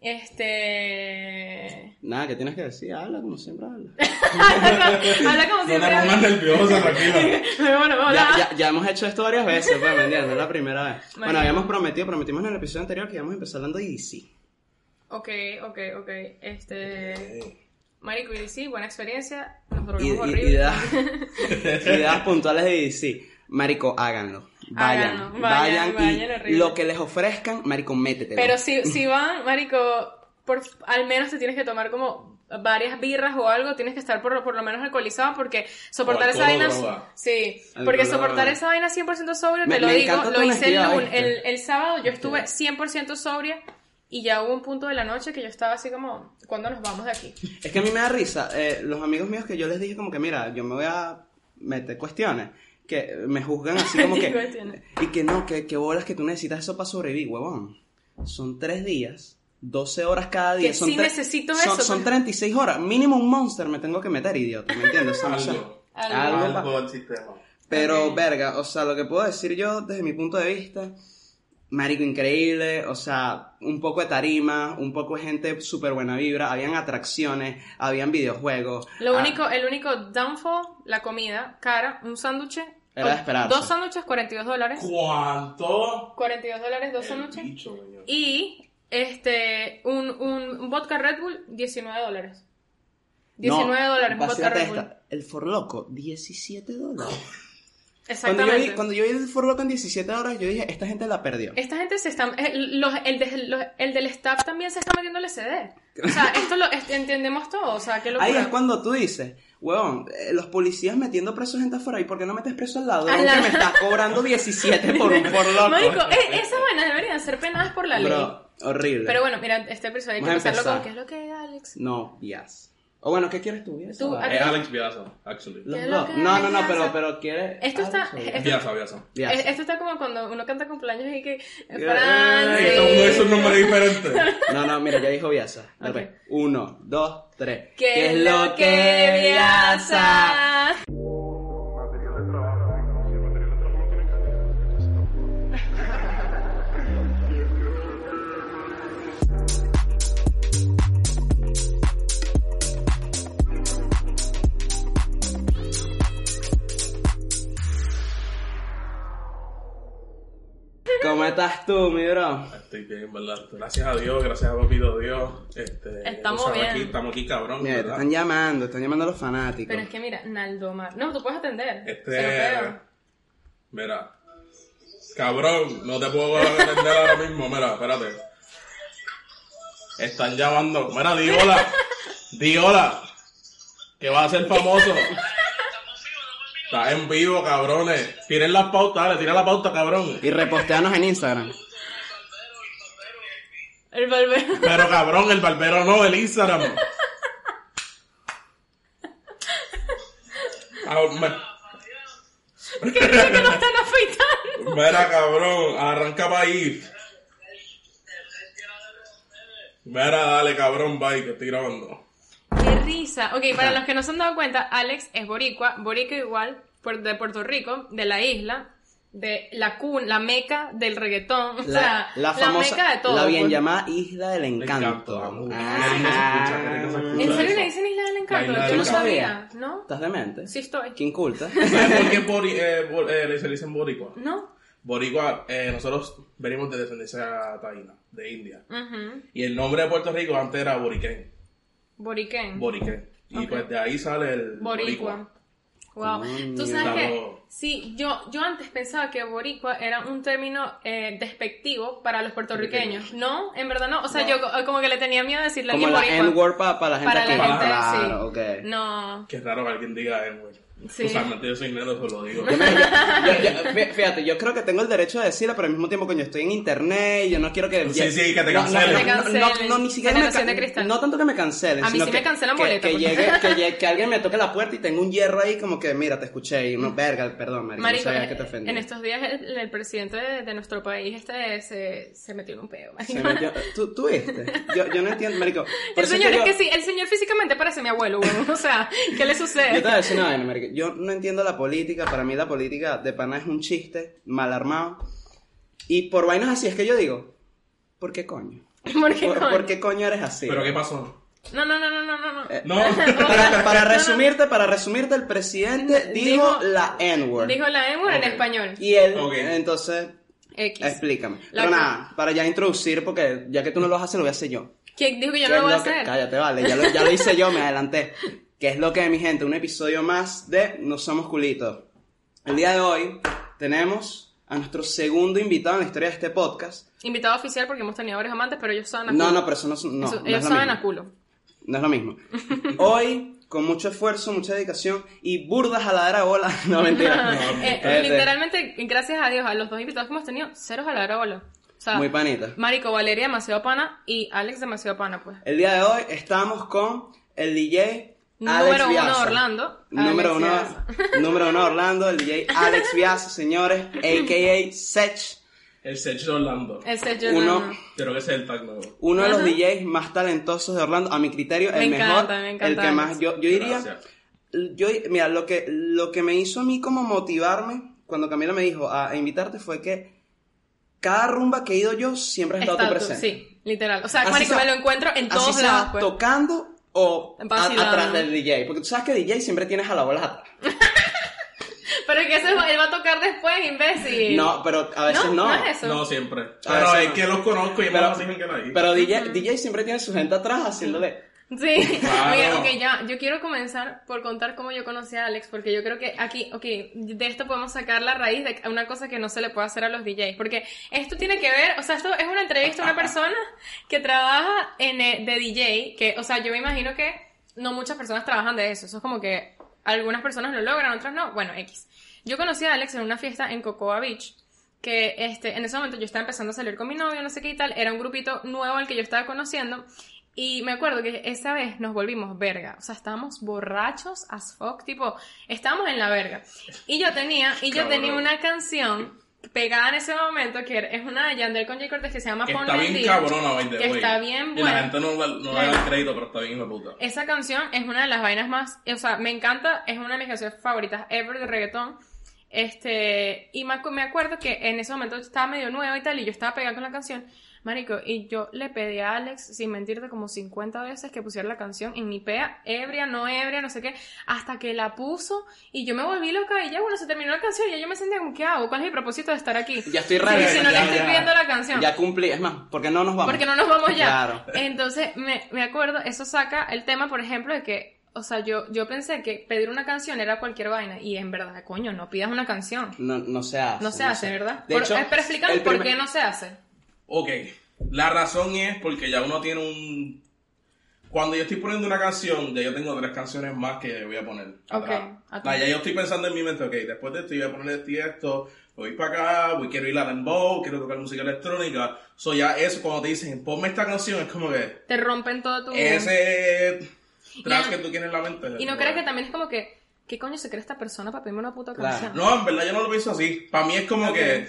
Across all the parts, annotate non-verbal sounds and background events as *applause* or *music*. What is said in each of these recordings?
Este. Nada, ¿qué tienes que decir? Habla como siempre habla. *laughs* Habla como *laughs* No siempre. te pongas nerviosa, tranquila. bueno, hola. Ya, ya, ya hemos hecho esto varias veces, pues, ¿me entiendes? No es la primera vez. Bueno, habíamos prometido, prometimos en el episodio anterior que íbamos a empezar hablando de DC. Ok, ok, ok. Este. Marico y DC, buena experiencia. Nos y- horribles. ideas, *laughs* ideas puntuales de DC. Marico, háganlo. Vayan, Háganlo, vayan, vayan, vayan, y lo que les ofrezcan, marico, métetelo. Pero si, *laughs* si van, Marico, por, al menos te tienes que tomar como varias birras o algo, tienes que estar por, por lo menos alcoholizado porque soportar esa vaina... droga. Sí, Alcohol porque soportar droga. esa vaina 100% sobrio, Me- te lo me digo, lo hice el, el sábado, yo estuve 100% sobria y ya hubo un punto de la noche que yo estaba así como, ¿cuándo nos vamos de aquí? Es que a mí me da risa. eh, los amigos míos que yo les dije como que, mira, yo me voy a meter cuestiones. Que me juzgan así *laughs* como que... Y que no, que, que bolas que tú necesitas eso para sobrevivir, huevón. Son tres días, 12 horas cada día. Que son sí necesito son, eso, Son pues. 36 horas. Mínimo un monster me tengo que meter, idiota. ¿Me entiendes? O sea, Algo. Algo. Algo Algo sistema. Pero, verga, o sea, lo que puedo decir yo desde mi punto de vista, marico increíble, o sea, un poco de tarima, un poco de gente súper buena vibra, habían atracciones, habían videojuegos. Lo ah, único, el único downfall, la comida, cara, un sándwich. Era de esperarse. Dos sándwiches, 42 dólares. ¿Cuánto? 42 dólares, dos sándwiches. Y este, un, un, un vodka Red Bull, 19 dólares. no, 19 dólares, un vodka Red Bull. esta, El Forloco, 17 dólares. Cuando yo, Exactamente. vi, cuando yo vi el Forloco en 17 horas, yo dije, esta gente la perdió. Esta gente se está. eh, los- el, de- los- el del staff también se está metiendo el CD. *laughs* O sea, esto lo es- entendemos todo. O sea, qué locura. Ahí es cuando tú dices, huevón, eh, los policías metiendo presos gente afuera, ¿y por qué no metes preso al lado? Que me estás cobrando 17 por *laughs* un Forloco. Marico, eh, esas vainas deberían ser penadas por la ley. Bro, horrible. Pero bueno, mira, este episodio hay que empezarlo con. ¿qué es lo que es, Alex? No, yes. O bueno, ¿qué quieres tú? Tú, ¿a Es Alex Piazza, actually. Los ¿Qué es lo dos. que No, no, no, pero, pero quiere. Esto está- esto-. Yes. Eh, Esto está como cuando uno canta cumpleaños y que. Ey, todo mundo un nombre diferente. *laughs* No, no, mira, ya dijo Viasa. Ok. Uno, dos, tres. ¿Qué es lo que viaza? Estás tú, mi bro? Estoy bien, ¿verdad? Gracias a Dios, gracias a papito Dios. Este, Estamos sabes, bien. Aquí, estamos aquí, cabrón, Mira, te están llamando, están llamando a los fanáticos. Pero es que mira, Naldomar. No, tú puedes atender. Este, mira, cabrón, no te puedo atender ahora mismo, mira, espérate. Están llamando, mira, di hola, di hola, que va a ser famoso. Estás en vivo, cabrones. Tiren las pautas, dale, tira la pauta, cabrón. Y reposteanos en Instagram. El barbero. Pero cabrón, el barbero no, el Instagram. Ah, me- ¿Qué es que no están afeitando? Mira, cabrón, arranca para ahí. Mira, dale, cabrón, bye, que estoy grabando. Risa. Ok, para los que no se han dado cuenta, Alex es boricua. Boricua igual, de Puerto Rico, de la isla, de la cuna, la meca del reggaetón. O sea, La, la famosa, meca de todo. la bien pues. llamada Isla del Encanto. Ah. ¿En serio le dicen Isla del Encanto? La Isla Yo no sabía, ¿no? ¿Estás demente? Sí estoy. ¿Quién culta? ¿Sabes por qué bori- eh, bo- eh, se le dicen boricua? ¿No? Boricua, eh, nosotros venimos de descendencia taína, de India. Y el nombre de Puerto Rico antes era Boriquén. Boriquén. Boriquén. Y Ok. pues de ahí sale el Boricua. Wow. Coño. Tú sabes que, sí, yo, yo antes pensaba que boricua era un término eh, despectivo para los puertorriqueños. No, en verdad no. O sea, No. yo co- como que le tenía miedo a decirle a Como alguien la boricua. N-word para la gente Para la aquí. gente, claro, sí. ok. No. Qué raro que alguien diga eso. Sí. Usualmente yo soy negro, se lo digo. *laughs* Yo yo- yo- yo- fíjate, yo creo que tengo el derecho de decirlo, pero al mismo tiempo, coño, estoy en internet y yo no quiero que... Sí, sí, que te no, cancelen. No, no, no, no, ni siquiera me. No tanto que me cancelen, A mí sino sí que, me cancelan que, boleta, que porque- llegue, que, llegue- que alguien me *laughs* toque la puerta y tenga un hierro ahí como que, mira, te escuché y uno, verga, perdón, marico, Marico, no sabía que te ofendí. en estos días el, el presidente de, de nuestro país este se, se metió en un peo. Se marico. metió- ¿Tú, tú viste? Yo, yo no entiendo, marico. Por El señor, yo- es que sí, el señor físicamente parece mi abuelo, weón. O sea, ¿qué le Yo sucede? te voy a decir una vaina, marico. Yo no entiendo la política. Para mí la política de pana es un chiste mal armado. Y por vainas así es que yo digo, ¿por qué coño? *laughs* ¿Por qué ¿Por, coño? por qué coño eres así? ¿Pero qué pasó? No, no, no, no, no, no. no. Eh, No. *laughs* Para, *laughs* para resumirte, para resumirte, el presidente dijo, Dijo- la N-word. Dijo la M en español. Y él, Ok. entonces, X. explícame. La Pero nada, para ya introducir, porque ya que tú no lo haces, lo voy a hacer yo. ¿Quién dijo que yo ¿Qué no lo voy a hacer? Cállate, vale, ya lo, ya lo hice yo, me adelanté. ¿Qué es lo que, mi gente? Un episodio más de No Somos Culitos. El día de hoy tenemos a nuestro segundo invitado en la historia de este podcast. Invitado oficial porque hemos tenido varios amantes, pero ellos saben a No, culo. no, pero eso no, es- no, Eso- no ellos es lo saben mismo. a culo. No es lo mismo. *laughs* Hoy, con mucho esfuerzo, mucha dedicación y burda jaladera de bola. *laughs* No, mentira. *laughs* Eh, Este, literalmente, gracias a Dios, a los dos invitados que hemos tenido, cero jalarola. O sea, Muy panita. Marico, Valeria demasiado pana y Alex demasiado pana, pues. El día de hoy estamos con el DJ Alex Número uno Viaza. Orlando. Número Alex uno, Viaza. *laughs* número uno Orlando, el DJ Alex Viaza, señores, a.k.a. Sech, El Sech de Orlando. El sello Uno- Orlando. Creo que ese es el tag nuevo. uno de los. DJs más talentosos de Orlando, a mi criterio, el Me mejor, encanta, me encanta el que más, yo, yo diría, Gracias. yo, mira, lo que, lo que me hizo a mí como motivarme cuando Camila me dijo a, a invitarte fue que cada rumba que he ido yo siempre he estado Está tú, presente. Sí, literal. O sea, sea- me lo encuentro en todos Así sea lados, pues. tocando o a- atrás del DJ, porque tú sabes que DJ siempre tienes a la bola atrás. *laughs* Pero que ese, él va a tocar después, imbécil. No, pero a veces no. no, es eso. No, siempre. A Pero es no. que los conozco y me lo hacen que la ahí. Pero DJ, DJ siempre tiene su gente atrás haciéndole. Sí, Claro. Mira, ok, ya, yo quiero comenzar por contar cómo yo conocí a Alex, porque yo creo que aquí, ok, de esto podemos sacar la raíz de una cosa que no se le puede hacer a los DJs, porque esto tiene que ver, o sea, esto es una entrevista a una persona que trabaja en eh, de DJ, que, o sea, yo me imagino que no muchas personas trabajan de eso, eso es como que algunas personas lo logran, otras no, bueno, X. Yo conocí a Alex en una fiesta en Cocoa Beach, que este, en ese momento yo estaba empezando a salir con mi novio, no sé qué y tal, era un grupito nuevo al que yo estaba conociendo, y me acuerdo que esa vez nos volvimos verga, o sea, estábamos borrachos as fuck, tipo, estábamos en la verga. Y yo tenía, y yo Cabrón. tenía una canción pegada en ese momento, que es una de Yandel con Jay Cortez que se llama Que Ponle está el bien día, cabrona, que está bien Y buena. la gente no, la- no le da el crédito, pero está bien de puta. Esa canción es una de las vainas más, o sea, me encanta, es una de mis canciones favoritas ever de reggaetón. Este, y me acuerdo que en ese momento estaba medio nueva y tal, y yo estaba pegada con la canción, marico, y yo le pedí a Alex, sin mentirte, como 50 veces que pusiera la canción en mi pea, ebria, no ebria, no sé qué, hasta que la puso, y yo me volví loca, y ya, bueno, se terminó la canción, y ya yo me sentía como, ¿qué hago? ¿Cuál es mi propósito de estar aquí? Ya estoy ready. si no ya, le estoy pidiendo la canción. Ya cumplí, es más, porque no nos vamos. Porque no nos vamos ya. Claro. Entonces, me, me acuerdo, eso saca el tema, por ejemplo, de que, o sea, yo, yo pensé que pedir una canción era cualquier vaina. Y en verdad, coño, no pidas una canción. No, no se hace. No se hace, ¿verdad? De Por- hecho, eh, pero explícame por qué no se hace. Ok, la razón es porque ya uno tiene un... Cuando yo estoy poniendo una canción, ya yo tengo tres canciones más que voy a poner. Ok, atrás. ok. O sea, ya yo estoy pensando en mi mente, ok, después de esto yo voy a poner esto y esto, voy para acá, voy, quiero ir a dembow, quiero tocar música electrónica. So ya eso, cuando te dicen, ponme esta canción, es como que Te rompen todo tu... ese trash Y- que tú tienes en la mente. Y no crees que también es como que, ¿qué coño se cree esta persona para pedirme una puta Claro. canción? No, en verdad yo no lo pienso así. Para mí es como que...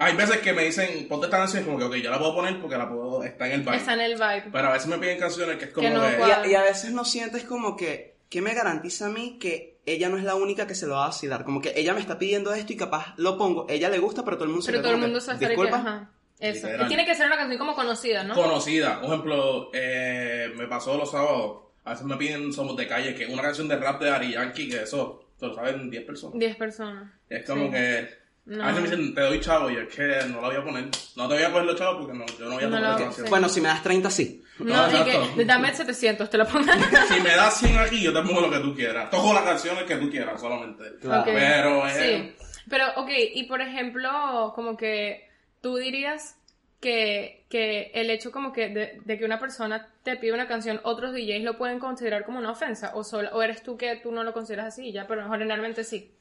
Hay veces que me dicen, ponte esta canción, y como que, ok, yo la puedo poner porque la puedo, está en el vibe. Está en el vibe. Pero a veces me piden canciones que es como Que no que... Y a, y a veces no sientes como que, ¿qué me garantiza a mí que ella no es la única que se lo va a vacilar? Como que ella me está pidiendo esto y capaz lo pongo, ella le gusta, pero todo el mundo se Pero todo el mundo aquí. Disculpa. Ajá. Eso. Y tiene que ser una canción como conocida, ¿no? conocida. Por ejemplo, eh, me pasó los sábados. A veces me piden Somos de Calle, que es una canción de rap de Ari Yankee, que eso te lo saben 10 personas. 10 personas. Es como Sí. que. No. A veces me dicen, te doy chavo, y es que no la voy a poner. No te voy a coger los chavos porque no, yo no voy a No poner la- sí. Bueno, si me das 30, sí. No, No, que dame 700, te lo pongo. *laughs* Si me das 100 aquí, yo te pongo lo que tú quieras. Toco las canciones que tú quieras solamente. Claro. Pero, eh, Sí. Pero, ok, y por ejemplo, como que tú dirías que, que el hecho como que de, de que una persona te pide una canción, otros DJs lo pueden considerar como una ofensa, o, solo, o eres tú que tú no lo consideras así, ya, pero generalmente sí.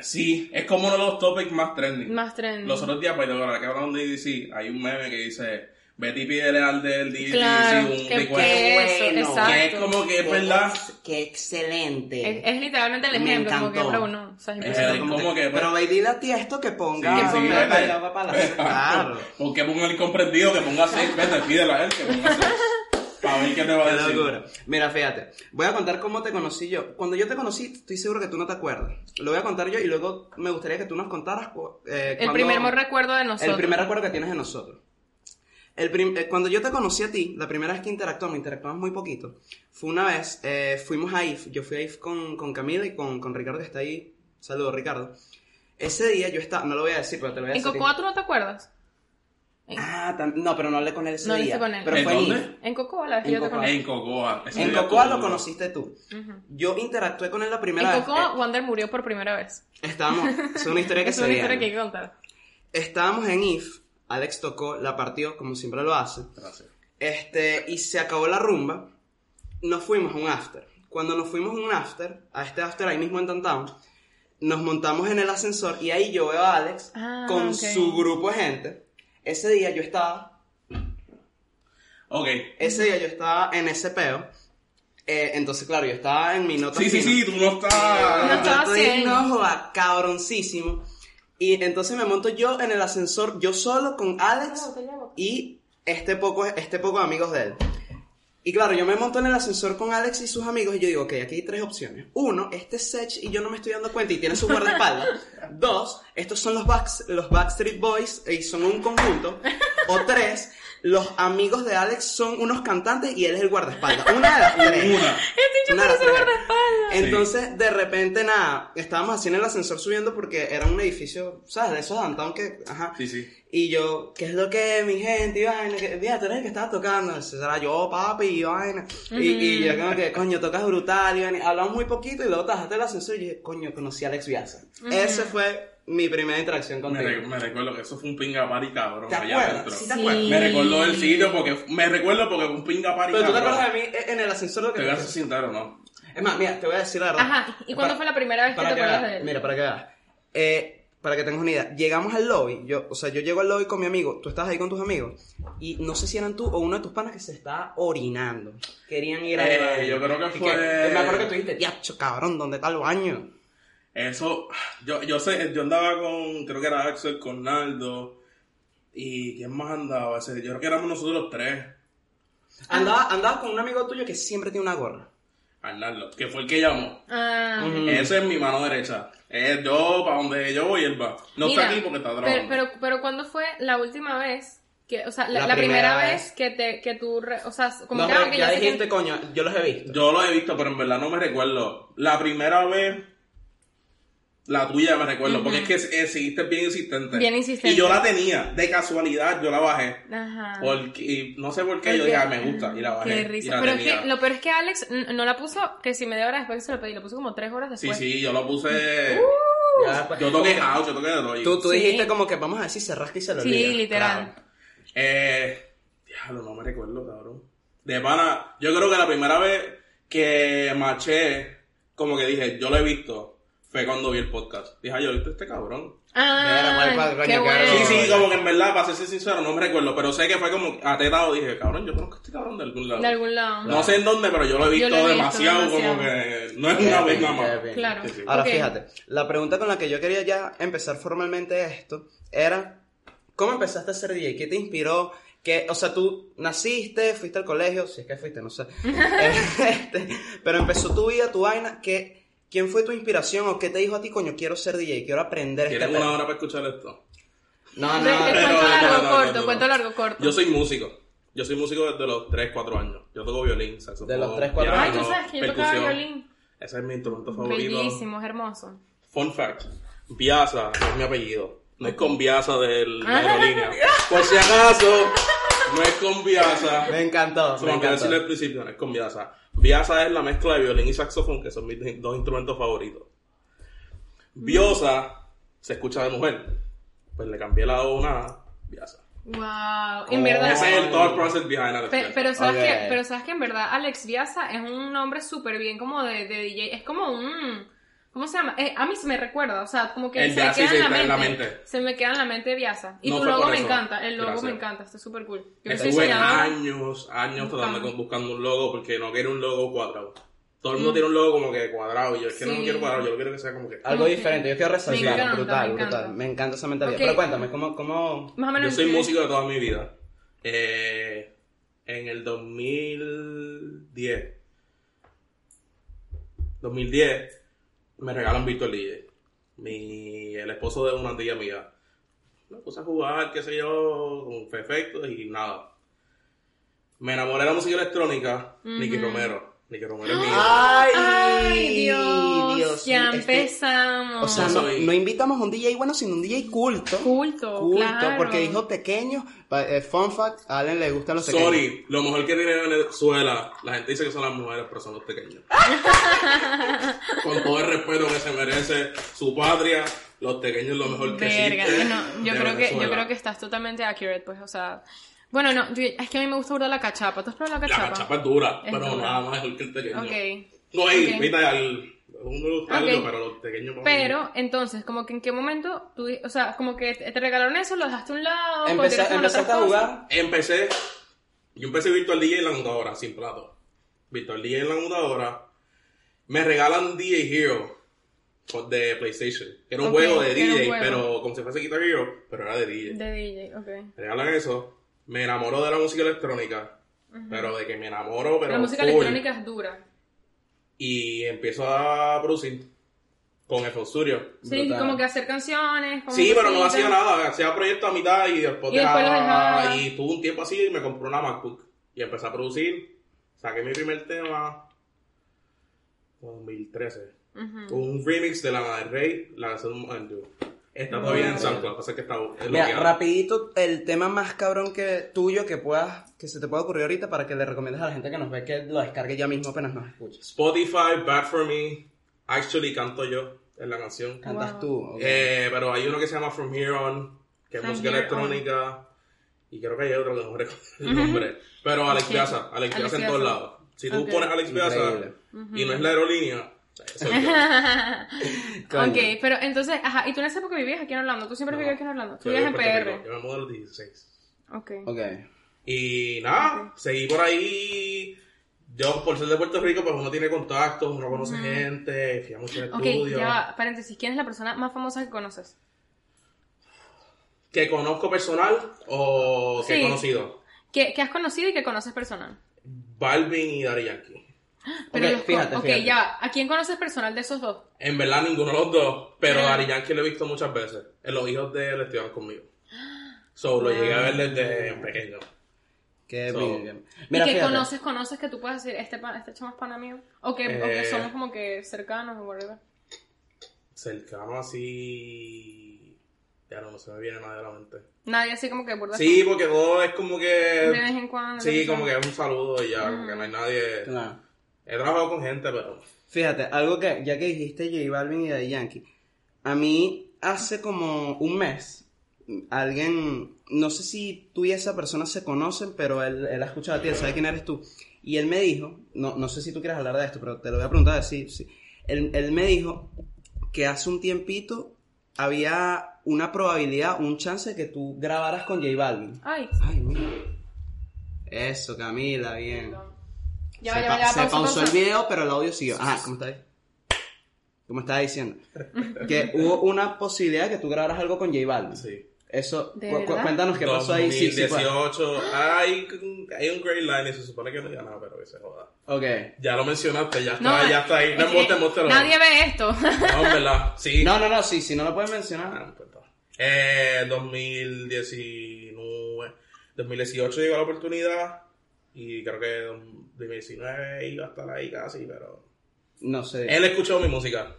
Sí, es como uno de los topics más trending. Más trending. Los otros días, pues, de verdad, que hablamos de DDC, hay un meme que dice, Betty pídele al del DDC claro, un que, recuerdo. Que bueno, exacto. Que es como que es que verdad. Es, que excelente. Es, es, literalmente el ejemplo, como que, pero uno, o sea, es el, como que, pues, pero Baby da esto que ponga. Sí, sí, vete. Claro. *laughs* Porque ponga el incomprendido, que ponga 6, vete, pídele a él, que ponga 6. A ver qué te va a decir. Locura. Mira, fíjate. Voy a contar cómo te conocí yo. Cuando yo te conocí, estoy seguro que tú no te acuerdas. Lo voy a contar yo y luego me gustaría que tú nos contaras. Eh, el primer recuerdo de nosotros. El primer recuerdo que tienes de nosotros. El prim eh, cuando yo te conocí a ti, la primera vez que interactuamos, interactuamos muy poquito, fue una vez, eh, fuimos a IF, yo fui a IF con, con Camila y con, con Ricardo que está ahí. Saludos, Ricardo. Ese día yo estaba, no lo voy a decir, pero te lo voy a decir. ¿En Cocoa tú no te acuerdas? Ah, no, pero no hablé con él ese No día. hice con él. Pero ¿En fue en dónde? IF. En Cocoa, la vez que En yo te Cocoa. conocí. En Cocoa. Ese En Cocoa lo conociste tú. Ujú. Yo interactué con él la primera En vez. Cocoa, Eh, Wander murió por primera vez. estábamos, es una historia *laughs* que Es se una viene. historia que hay que contar. Estábamos en IF, Alex tocó, la partió, como siempre lo hace. Gracias. Este, y se acabó la rumba. Nos fuimos a un after. Cuando nos fuimos a un after, a este after ahí mismo en Downtown, nos montamos en el ascensor y ahí yo veo a Alex Ah, con ok. su grupo de gente. Ese día yo estaba, Ok. ese día yo estaba en ese peo. Eh, entonces, claro, yo estaba en mi nota Sí, sí, fina. sí, tú no No estás. estaba Yo estoy cien. no joda, cabroncísimo. Y entonces me monto yo en el ascensor, yo solo con Alex y este poco, este poco amigos de él. Y claro, yo me monto en el ascensor con Alex y sus amigos y yo digo, ok, aquí hay tres opciones. Uno, este Sech y yo no me estoy dando cuenta y tiene su guardaespaldas. *laughs* Dos, estos son los, Backs- los Backstreet Boys y son un conjunto. O tres, los amigos de Alex son unos cantantes y él es el guardaespaldas. Una de las tres. Una. Este Una de las parece tres. guardaespaldas. Entonces, de repente, nada, estábamos así en el ascensor subiendo porque era un edificio, ¿sabes? De esos downtown que, ajá. Sí, sí. Y yo, ¿qué es lo que es, mi gente? Y vaina, mira, tú eres el que estaba tocando. Ese era yo, papi, y vaina. y, y yo como que, coño, tocas brutal, y vaina. Hablamos muy poquito y luego te bajaste el ascensor y dije, coño, conocí a Alex Viaza. Esa fue mi primera interacción Me, contigo. re- me recuerdo que eso fue un pinga party cabrón. ¿Te allá adentro. ¿Sí te Sí. acuerdas? Me recuerdo del sitio porque me recuerdo porque fue un pinga party Pero tú te cabrón. acuerdas de mí en el ascensor lo que Te voy a ser sincero, ¿no? Es más, mira, te voy a decir la verdad. Ajá, ¿y cuándo Para- fue la primera vez que te acuerdas de él? Mira, para que veas. Eh, para que tengas una idea, llegamos al lobby, yo, o sea, yo llego al lobby con mi amigo, tú estabas ahí con tus amigos, y no sé si eran tú o uno de tus panas que se estaba orinando. Querían ir a Eh, yo creo que fue- me acuerdo que tú dijiste, diacho, cabrón, ¿dónde está el baño? Eso, yo, yo sé, yo andaba con, creo que era Axel, con Naldo, y ¿quién más andaba? Yo creo que éramos nosotros los tres. Andaba, andaba con un amigo tuyo que siempre tiene una gorra. Arnaldo, que fue el que llamó. Ah. Ese es mi mano derecha. Es yo, para donde yo voy, él va. No mira, está aquí porque está pero, trabajando. pero, pero ¿cuándo fue la última vez que, o sea, la, La la primera, primera vez vez. que te, que tú, re- o sea, como No, que, pero ah, ya sé dijiste, coño, yo los he visto. Yo lo he visto, pero en verdad no me recuerdo. La primera vez, la tuya me recuerdo, porque es que eh, seguiste bien insistente. Bien insistente. Y yo la tenía, de casualidad, yo la bajé. Ajá. Porque, y no sé por qué, yo dije, ah, me gusta, y la bajé. Qué risa. la Pero es que lo peor es que Alex no la puso que si media hora después que se lo pedí, lo puso como tres horas Sí, después. sí, yo lo puse. Ya después- Yo toqué house, yo toqué de todo. Tú, tú Sí. dijiste como que vamos a ver si se rasca y se lo Sí, literal. Claro. Eh, diablo, no me recuerdo, cabrón. De pana, yo creo que la primera vez que maché, como que dije, yo lo he visto, fue cuando vi el podcast. Dije, "Ay, yo este cabrón. Ah, Mira, qué bueno. Sí, sí, como que en verdad, para ser sincero, no me recuerdo, pero sé que fue como atetado. Dije, cabrón, yo conozco a este cabrón de algún lado. De algún lado. No sé en dónde, pero yo lo he visto, Yo lo he visto demasiado, demasiado. como que no es una vez nada más. Claro. Sí, sí. Ahora fíjate, la pregunta con la que yo quería ya empezar formalmente esto era, ¿cómo empezaste a ser DJ? ¿Qué te inspiró? Que, o sea, tú naciste, fuiste al colegio, si es que fuiste, no sé. *laughs* *laughs* Este, pero empezó tu vida, tu vaina, que, ¿quién fue tu inspiración o qué te dijo a ti, coño, quiero ser DJ, quiero aprender este ¿Tienes una pedo"? hora para escuchar esto? No, no, no, cuento no, largo no, no, corto, no, no. cuento largo corto. Yo soy músico. Yo soy músico desde los 3, 4 años. Yo toco violín, saxofón. De los 3, 4 piano, Ay, tú sabes que yo tocaba violín. Ese es mi instrumento favorito. Bellísimo, es hermoso. Fun fact. Biasa es mi apellido. No es con Biasa de la Ah. aerolínea. Por si acaso, no es con Biasa. Me encantó, Eso me tengo que decirle al encantó. principio, no es con Biasa. Biasa es la mezcla de violín y saxofón, que son mis dos instrumentos favoritos. Biosa se escucha de mujer. Pues le cambié la O a una A, Biasa. Wow, en Oh. verdad. Ese es el thought process behind Alex Pe- Biasa. pero, sabes que, pero sabes que en verdad Alex Viasa es un nombre súper bien como de, de DJ. Es como un... ¿Cómo se llama? Eh, a mí se me recuerda, o sea, como que El se me queda se en la, en mente, la mente. Se me queda en la mente Viasa. Y No tu logo me encanta, el logo Gracias. me encanta, está súper cool. Yo Estuve años, años tratando Buscando. de buscando un logo porque no quiero un logo cuadrado. Todo el mundo tiene un logo como que cuadrado y yo es que no lo quiero cuadrado, yo lo quiero que sea como que... Algo diferente, yo quiero resaltar, encanta, brutal, me encanta. brutal. Me encanta esa mentalidad. Ok. Pero cuéntame, ¿cómo, cómo, Más o menos. Yo soy ¿en qué- músico de toda mi vida. Eh, en el 2010, 2010, me regalan Virtual DJ. Mi, el esposo de una tía mía Me puse a jugar, qué sé yo, con efectos y nada. Me enamoré de la música electrónica. Nicky Romero es mi Ay, Ay, Dios, ya sí, este- empezamos. O sea, No no, soy- no invitamos a un DJ bueno, sino un DJ culto. culto, Culto, claro. porque dijo pequeño. Eh, fun fact, a Allen le gustan los pequeños. Sorry, lo mejor que tiene Venezuela, la gente dice que son las mujeres, pero son los pequeños. *laughs* Con todo el respeto que se merece su patria, los pequeños es lo mejor que Verga, existe no, yo creo que yo Venezuela. creo que estás totalmente accurate, pues, o sea, bueno, no, yo- es que a mí me gusta burda la cachapa. ¿Tú has probado la La cachapa? cachapa es dura, Es pero dura. nada más mejor que el pequeño. Ok. No hay, Ok. viste, al, uno gusta Ok. algo, pero los pequeños mí- Pero, entonces, como que en qué momento tú, o sea, como que te te regalaron eso, lo dejaste a un lado, Empecé- continuaste con empezaste otras a cosas? jugar. Empecé, yo empecé Virtual DJ en la computadora, sin plato. Virtual DJ en la computadora. Me regalan DJ Hero de PlayStation. que Era un Ok, juego de era un DJ, juego. pero como si fuese Guitar Hero, pero era de DJ. De DJ, ok. Me regalan eso. Me enamoro de la música electrónica. Pero de que me enamoro, pero la música full. electrónica es dura. Y empiezo a producir con FL Studio. Sí, Brutal. como que hacer canciones. como Sí, pero no hacía nada, hacía proyectos a mitad y después, Y después dejaba, y tuve un tiempo así y me compré una MacBook y empecé a producir, saqué mi primer tema en 2013, Ujú. un remix de Lana del Rey, la canción Undo. Está todavía en SoundCloud, lo que pasa es que está es Mira, rapidito, el tema más cabrón que tuyo que puedas, que se te pueda ocurrir ahorita para que le recomiendes a la gente que nos ve que lo descargue ya mismo apenas nos escuches. Spotify, Bad For Me, actually canto yo en la canción. Cantas Wow. tú. ok. Eh, pero hay uno que se llama From Here On, que es From música electrónica. Y creo que hay otro que no recuerdo el nombre. Pero Alex. Piazza, Alex Alex Piazza en todos lados. Si tú pones Alex Piazza y no es la aerolínea, *laughs* ok, pero entonces, ajá, y tú en esa época vivías aquí en Orlando, tú siempre No. vivías aquí en Orlando, tú vivías en PR. Rico, Yo me mudé a los 16. Ok. Ok. Y nada, seguí por ahí. Yo, por ser de Puerto Rico, pues uno tiene contactos, uno conoce gente, fui a muchos Ok, estudios. ya va, paréntesis, ¿quién es la persona más famosa que conoces? Que conozco personal o que Sí. he conocido. ¿Que, que has conocido y que conoces personal? Balvin y Daddy Yankee. Pero Ok, los con- fíjate, ok, fíjate. ya ¿a quién conoces personal de esos dos? En verdad, ninguno de los dos. Pero Ah. Daddy Yankee lo he visto muchas veces. En los hijos de él estuvieron conmigo. So, lo llegué a ver desde pequeño. Qué So- bien. Mira, y que fíjate. conoces, conoces que tú puedes decir, este, este chamo es pana mío. O que, o que Eh. somos como que cercanos o whatever. Cercano así. Ya no, no se me viene nada de la mente. Nadie así como que burda. Sí, porque todo es como De que. vez en cuando. Sí, como que es un saludo y ya, como que no hay nadie. Claro. He trabajado con gente, pero. Fíjate, algo que, ya que dijiste J Balvin y Daddy Yankee, a mí hace como un mes, alguien, no sé si tú y esa persona se conocen, pero él, él ha escuchado a ti, él sabe quién eres tú, y él me dijo, no, no sé si tú quieres hablar de esto, pero te lo voy a preguntar así, sí. Él, él me dijo que hace un tiempito había una probabilidad, un chance de que tú grabaras con J Balvin. Ay, Ay, mira. Eso, Camila, bien. Ya, se ya, pa- ya, se pausa, pausó pausa. el video, pero el audio siguió. Ajá, ¿cómo estás? Como estaba diciendo. *laughs* Que hubo una posibilidad de que tú grabaras algo con J Balvin. Sí. Eso, cuéntanos qué pasó ahí. Sí, sí, pues. 2018. hay, hay un great line y se supone que no diga nada, pero que se joda. Ok. Ya lo mencionaste, ya está, No, ya está ahí. No es. Nadie ve esto. No, verdad. Sí. No, no, no, sí, si no lo puedes Ah, mencionar. no importa. Eh, 2019, 2018 llegó la oportunidad y creo que 2019 iba a estar ahí casi, pero... No sé. Él escuchó mi música.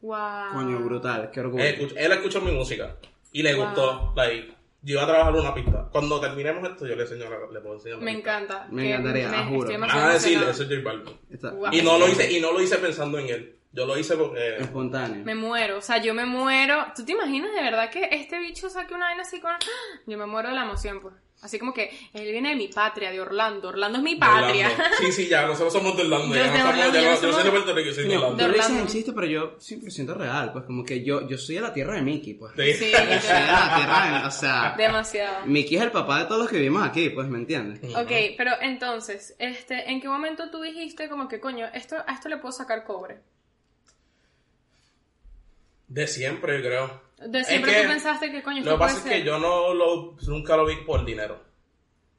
wow. Coño, brutal, qué orgullo. Él escuchó, él escuchó mi música y le Wow. gustó. Like, yo iba a trabajar una pista. Cuando terminemos esto, yo le enseño, la- le puedo enseñar Me encanta. Me encantaría, me- ah, juro. estoy Van demasiado a decirle, eso es J Balvin. Está Wow. Y no lo hice, y no lo hice pensando en él. Yo lo hice porque... espontáneo. Me muero, o sea, yo me muero. ¿Tú te imaginas de verdad que este bicho saque una vaina así con... Yo me muero de la emoción, pues. Así como que él viene de mi patria, de Orlando. Orlando es mi patria. Orlando. Sí, sí, ya, nosotros somos de Orlando. Yo Ya de no Orlando, ya no yo soy de Puerto Rico, yo soy de Orlando. pero yo 100% real, pues como que yo, yo soy de la tierra de Mickey, pues. Sí. Sí, Yo soy de la tierra de, o sea, Demasiado. Mickey es el papá de todos los que vivimos aquí, pues, ¿me entiendes? Ok, pero entonces, este, ¿en qué momento tú dijiste como que, coño, esto, a esto le puedo sacar cobre? De siempre, yo creo. De siempre Es que tú pensaste que, coño, Lo que pasa es que yo no lo, nunca lo vi por dinero.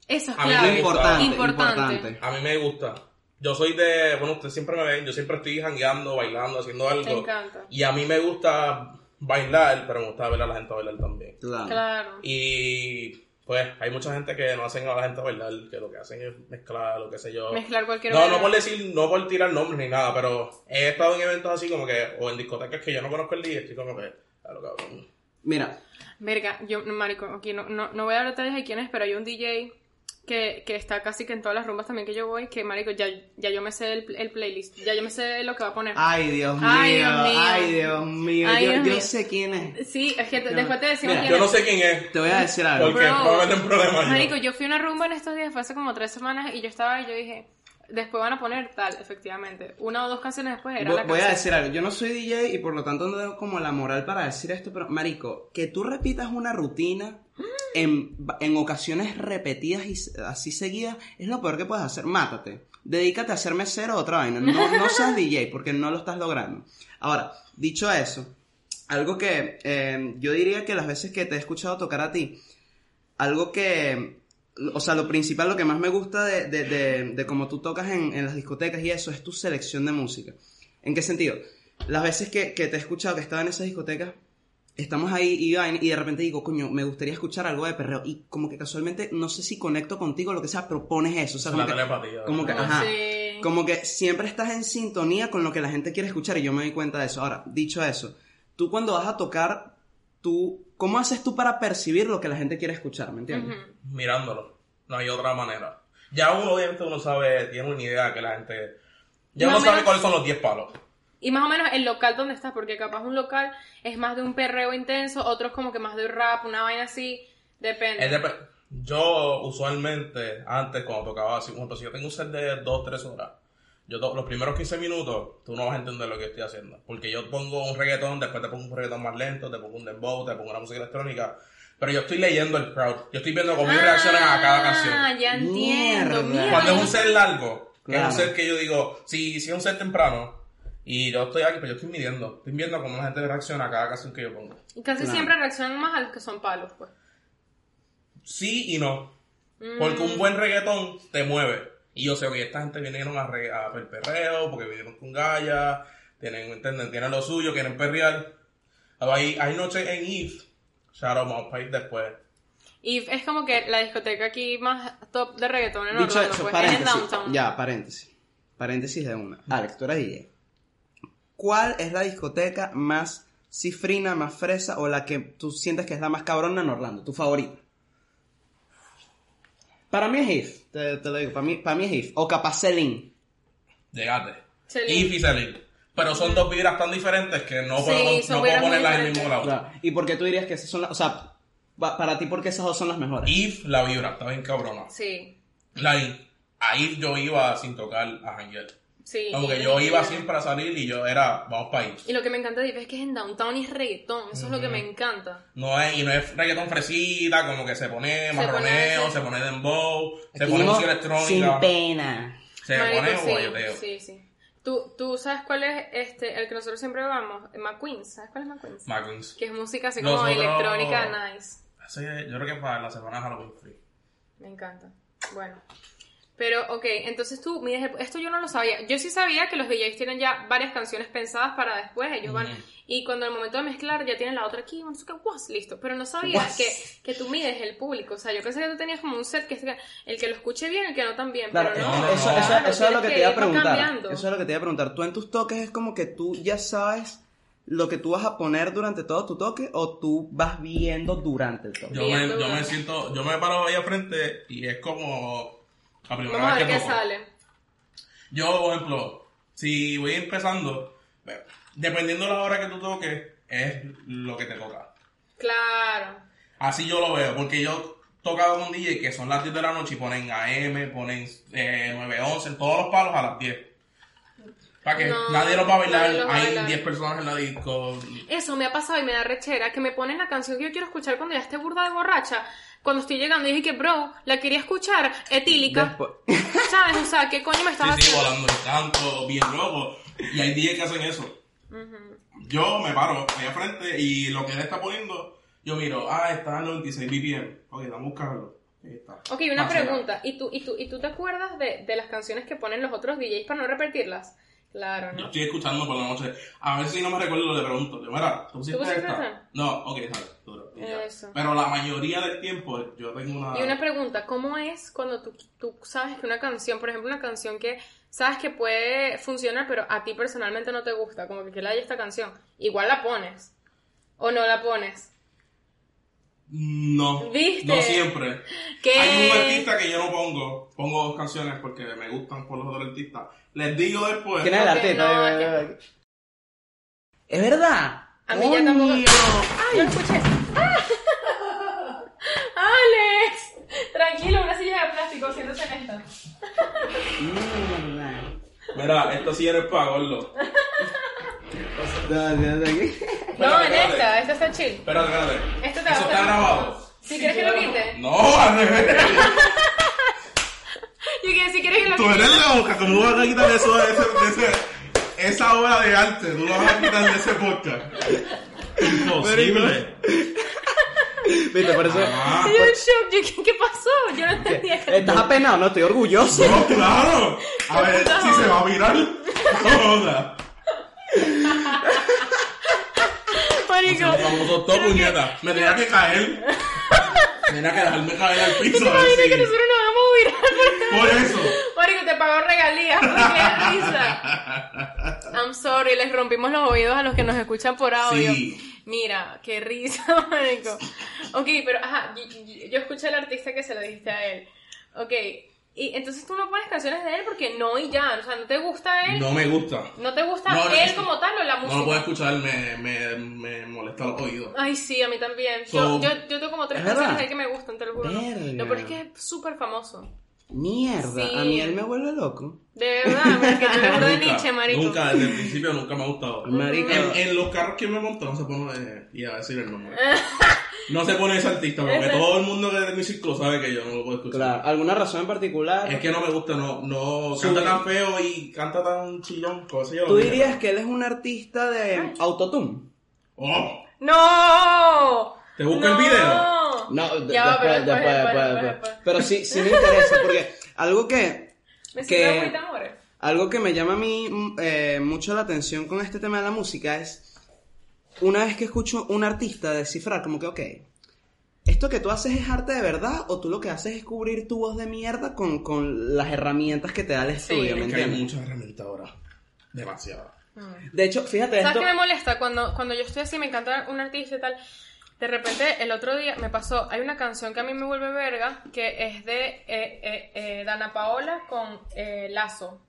Eso es a mí me Importante, Importante. importante. A mí me gusta. Yo soy de, bueno, ustedes siempre me ven, yo siempre estoy jangueando, bailando, haciendo algo. Te encanta. Y a mí me gusta bailar, pero me gusta ver a la gente bailar también. Claro. Claro. Y pues hay mucha gente que no hacen a la gente bailar, que lo que hacen es mezclar, lo que sé yo. Mezclar cualquier No, no por decir, no por tirar nombres ni nada, pero he estado en eventos así como que, o en discotecas que yo no conozco el día, estoy como que, lo cabrón. Mira, Verga, yo, no, marico, aquí no, no, no voy a dar detalles de quién es, pero hay un DJ que, que está casi que en todas las rumbas también que yo voy, que marico, ya, ya yo me sé el, el playlist, ya yo me sé lo que va a poner. ay Dios mío, Ay, Dios mío. ay Dios mío, Ay, yo, Dios yo mío. sé quién es. Sí, es que te- después te decimos Mira, quién Yo es. no sé quién es, Te voy a decir algo. porque Bro. me meten problemas yo. Marico, yo fui a una rumba en estos días, fue hace como tres semanas, y yo estaba y yo dije, después van a poner tal, efectivamente. Una o dos canciones después era Voy, la voy a decir algo. Yo no soy DJ y por lo tanto no tengo como la moral para decir esto, pero marico, que tú repitas una rutina en, en ocasiones repetidas y así seguidas es lo peor que puedes hacer. Mátate. Dedícate a ser mesero o otra vaina. No, no seas *laughs* DJ porque no lo estás logrando. Ahora, dicho eso, algo que eh, yo diría que las veces que te he escuchado tocar a ti, algo que, o sea, lo principal, lo que más me gusta de, de, de, de cómo tú tocas en, en las discotecas y eso es tu selección de música. ¿En qué sentido? Las veces que, que te he escuchado que estaba en esas discotecas, estamos ahí y, de repente digo, coño, me gustaría escuchar algo de perreo. Y como que casualmente, no sé si conecto contigo o lo que sea, pero pones eso. O sea, Es como una que, telepatía. como que, ajá, como que siempre estás en sintonía con lo que la gente quiere escuchar y yo me doy cuenta de eso. Ahora, dicho eso, tú cuando vas a tocar, tú, ¿cómo haces tú para percibir lo que la gente quiere escuchar? ¿Me entiendes? Mirándolo. No hay otra manera. Ya uno, obviamente, uno sabe, tiene una idea que la gente. Ya Más uno sabe menos- cuáles son los 10 palos. Y más o menos el local donde estás, porque capaz un local es más de un perreo intenso, otros como que más de rap, una vaina así, depende. Dep- yo, usualmente, antes, cuando tocaba así, por ejemplo, si yo tengo un set de 2, 3 horas, yo to- los primeros 15 minutos, tú no vas a entender lo que estoy haciendo. Porque yo pongo un reggaetón, después te pongo un reggaetón más lento, te pongo un dembow, te pongo una música electrónica. Pero yo estoy leyendo el crowd. Yo estoy viendo cómo ellos reaccionan a cada canción. Ah, ya entiendo. Mierda. Cuando es un set largo, que Claro. es un set que yo digo, si, si es un set temprano, y yo estoy aquí, pero yo estoy midiendo, estoy viendo cómo la gente reacciona a cada canción que yo pongo. Y casi Claro. siempre reaccionan más a los que son palos, pues. Sí y no. Porque un buen reggaetón te mueve. Y yo sé que esta gente vinieron a, re- a ver perreo, porque vinieron con galla, tienen, ¿entienden? Tienen lo suyo, quieren perrear. Hay, hay noches en Eve, shout out Pike después. Y es como que la discoteca aquí más top de reggaetón en Dicho Orlando, eso, pues, es en paréntesis. Downtown. Ya, paréntesis. Paréntesis de una. Alex, tú eres DJ. ¿Cuál es la discoteca más cifrina, más fresa o la que tú sientes que es la más cabrona en Orlando? Tu favorita. Para mí es If, te, te lo digo. Para mí, para mí es If. O capaz Celine. Llegate. Celine. Eve y Celine. Pero son dos vibras tan diferentes que no Sí, son no puedo ponerlas en el mismo lado. Claro. ¿Y por qué tú dirías que esas son las... O sea, pa- para ti, ¿por qué esas dos son las mejores? Eve, la vibra, está bien cabrona. Sí, La Eve, ahí yo iba sin tocar a Angel. Sí. Como que yo iba siempre a salir y yo era, vamos para ahí. Y lo que me encanta de Ife es que es en Downtown y es reggaetón. Eso es lo que me encanta. No es, y no es reggaetón fresita, como que se pone Se marroneo, pone- se pone dembow, se Aquí pone no, música Sin electrónica, pena. se Marico, pone sí, guayoteo. sí, sí. ¿Tú, tú sabes cuál es este, el que nosotros siempre vamos? McQueen's. ¿Sabes cuál es McQueen's? Magnus. Que es música así como Nosotros- electrónica nice. Ese, yo creo que para la semana Halloween Free. Me encanta. Bueno. Pero, ok, entonces tú mides el- Esto yo no lo sabía. Yo sí sabía que los DJs tienen ya varias canciones pensadas para después. Ellos van... Y cuando el momento de mezclar ya tienen la otra aquí, no sé qué, guas, listo. Pero no sabía que, que tú mides el público. O sea, yo pensé que tú tenías como un set que el que lo escuche bien, el que no tan bien. Claro, pero no. eso, no. eso- Claro, eso es lo que te iba a preguntar. cambiando. Eso es lo que te iba a preguntar. Tú en tus toques es como que tú ya sabes lo que tú vas a poner durante todo tu toque o tú vas viendo durante el toque. Yo me, yo me siento, yo me paro ahí al frente y es como la primera Vamos a vez ver que qué toco. sale. Yo, por ejemplo, si voy empezando, bueno, dependiendo de la hora que tú toques, es lo que te toca. Claro. Así yo lo veo, porque yo tocaba con DJ que son las 10 de la noche y ponen AM, ponen eh, 9, 11, todos los palos a las 10. Para que No, nadie los va a bailar, va a hay bailar. 10 personas en la disco. Eso me ha pasado y me da rechera que me ponen la canción que yo quiero escuchar cuando ya esté burda de borracha. Cuando estoy llegando dije que, bro, la quería escuchar etílica. Después- *laughs* ¿Sabes? O sea, ¿qué coño me estás Sí, sí, haciendo? volando el canto, bien loco. Y hay DJs que hacen eso. Yo me paro ahí al frente y lo que él está poniendo, yo miro, ah, está a 96 BPM. Ok, vamos a buscarlo. Está. Ok, una Más pregunta. ¿Y tú, y, tú, ¿Y tú te acuerdas de, de las canciones que ponen los otros DJs para no repetirlas? Claro, Yo ¿no? estoy escuchando por la noche. A ver si no me recuerdo, le pregunto. Yo, mira, ¿tú pusiste pusiste esta? esa? No, ok, sale. duro. Eso. Pero la mayoría del tiempo yo tengo una... Y una pregunta, ¿cómo es cuando tú, tú sabes que una canción, por ejemplo, una canción que sabes que puede funcionar, pero a ti personalmente no te gusta, como que que le haya esta canción, igual la pones o no la pones? No, ¿Viste? no siempre. ¿Qué? Hay un artista que yo no pongo. Pongo dos canciones porque me gustan por los otros artistas. Les digo después. ¿Quién es el artista? no. Es verdad. A mí ya tampoco. Coño. ¡Ay! Yo lo escuché. ¡Ah! *laughs* ¡Alex! Tranquilo, una silla de plástico, siéntate en esta. Mira, esto sí eres para gordo. *laughs* No, no, no, aquí. No, en esta, esta está chill. Espérate, espérate. Esto te Eso va a está grabado. Si quieres que lo quite. No, al revés. Yo que si quieres que lo Tú quite. eres loca, ¿cómo vas a quitar eso de ese, de ese, esa obra de arte? Tú lo vas a quitar de ese podcast. Imposible. Viste, por eso. Ah, Yo en shock, yo, ¿qué, ¿qué pasó? Yo no entendía. Estás apenado, no, estoy orgulloso. no, claro. A ver si se va a virar. Joda. Marico. Vamos todo puñeta. Me tenía que caer. Tenía que dejarme caer al ¿Tú piso. te imaginas si- que nosotros nos vamos a virar? Por eso. Marico, te pagó regalías, qué risa. I'm sorry, les rompimos los oídos a los que nos escuchan por audio. Sí. Mira, qué risa, marico. Ok, pero ajá, yo, yo- yo escuché al artista que se lo dijiste a él. Ok, y entonces tú no pones canciones de él porque no y ya, o sea, no te gusta él, no, No me gusta. te gusta No, no, él es- como tal o la música. No lo puedo escuchar, me, me, me molesta los oídos. Ay, sí, a mí también. So- yo, yo, yo tengo como tres ¿Es canciones verdad? de él que me gustan, te lo juro. No, pero es que es súper famoso. Mierda, Sí. a mí él me vuelve loco. De verdad, pero es que tú eres burda de Nietzsche, marico. Nunca, desde el principio nunca me ha gustado. Marico. En, en los carros que me monto no se pone, eh, iba a decir el nombre. *laughs* No se pone ese artista porque todo el mundo que es de mi círculo sabe que yo no lo puedo escuchar. Claro, ¿alguna razón en particular? Es que no me gusta, no, no canta tan feo y canta tan chillón, como se yo. ¿Tú dirías que él es un artista de autotune? ¡Oh! ¡No! ¿Te busca no. el video? No, de- Ya va, después, después, después, después. Pero sí, sí me interesa porque algo que, *laughs* Me que- algo que me llama a mí mm, eh, mucho la atención con este tema de la música es una vez que escucho un artista descifrar como que, ok, ¿esto que tú haces es arte de verdad o tú lo que haces es cubrir tu voz de mierda con, con las herramientas que te da el estudio, ¿me Es que hay entiendes? muchas herramientas ahora. Demasiado. De hecho, fíjate ¿Sabes esto... qué me molesta? Cuando, cuando yo estoy así, me encanta un artista y tal. De repente, el otro día me pasó, hay una canción que a mí me vuelve verga, que es de eh, eh, eh, Dana Paola con eh, Lazo.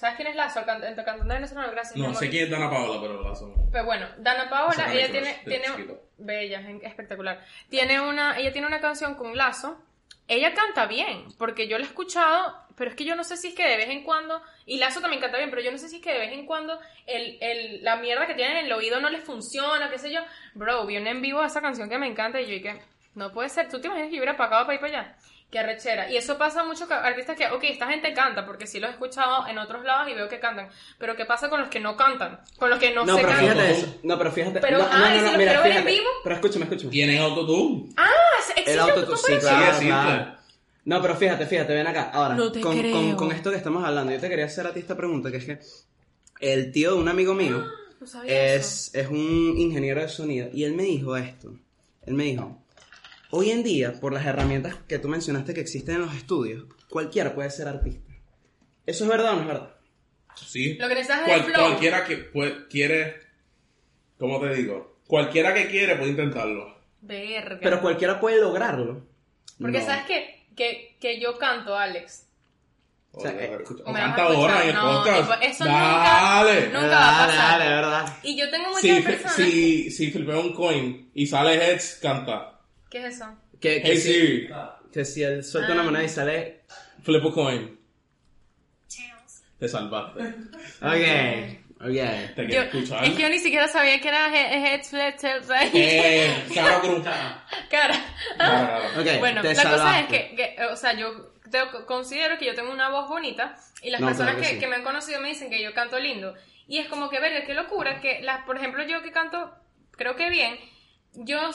¿Sabes quién es Lazo? Can- el cantante venezolano, gracias. No, sé quién es Dana Paola, pero la son. Pero bueno, Dana Paola, canción ella es tiene, de tiene chiquito. bella, es espectacular. Tiene una, ella tiene una canción con Lazo. Ella canta bien, porque yo la he escuchado, pero es que yo no sé si es que de vez en cuando, y Lazo también canta bien, pero yo no sé si es que de vez en cuando el, el, la mierda que tienen en el oído no les funciona, qué sé yo. Bro, vi una en vivo esa canción que me encanta y yo dije, no puede ser, ¿tú te imaginas que yo hubiera pagado para ir para allá? Qué arrechera. Y eso pasa mucho con artistas que, ok, esta gente canta, porque sí los he escuchado en otros lados y veo que cantan. Pero ¿qué pasa con los que no cantan? Con los que no, No, se pero cantan. fíjate eso. No, pero fíjate. Pero, no, ah, no, ¿y no, si no, los mira, quiero ver en vivo? Pero escúchame, escúchame. Tienen autotune. Ah, ¿existe El autotune sí, claro. No, pero fíjate, fíjate, ven acá. Ahora, No te con, creo. con- con esto que estamos hablando, yo te quería hacer a ti esta pregunta, que es que el tío de un amigo mío No eso. es, es un ingeniero de sonido y él me dijo esto. Él me dijo, hoy en día, por las herramientas que tú mencionaste que existen en los estudios, cualquiera puede ser artista. ¿Eso es verdad o no es verdad? Sí. Lo que necesitas es el flow. Cualquiera que puede- quiere. ¿Cómo te digo? Cualquiera que quiere puede intentarlo. Verga. Pero cualquiera puede lograrlo. Porque No. sabes que, que, que yo canto, Alex. O, sea, eh, o canta ahora en el. No, podcast. tipo, eso Dale. nunca- nunca va a Dale, pasar. dale, verdad. Y yo tengo muchas Si, personas. si, si flipeo un coin y sale heads, canta. ¿Qué es eso? Que, que Hey si, Siri, que si él suelta Ah. una moneda y sale... flip a coin. Te salvaste. Ok, ok. Te Yo, quiero escuchar. es que yo ni siquiera sabía que era he- head flip, tail, right. Eh. *laughs* Cara. Claro, claro. Ok, Bueno, la cosa es que, que, o sea, yo te- considero que yo tengo una voz bonita y las No, personas claro que que, sí. que me han conocido me dicen que yo canto lindo. Y es como que, verga, qué locura, que las, por ejemplo, yo que canto, creo que bien, yo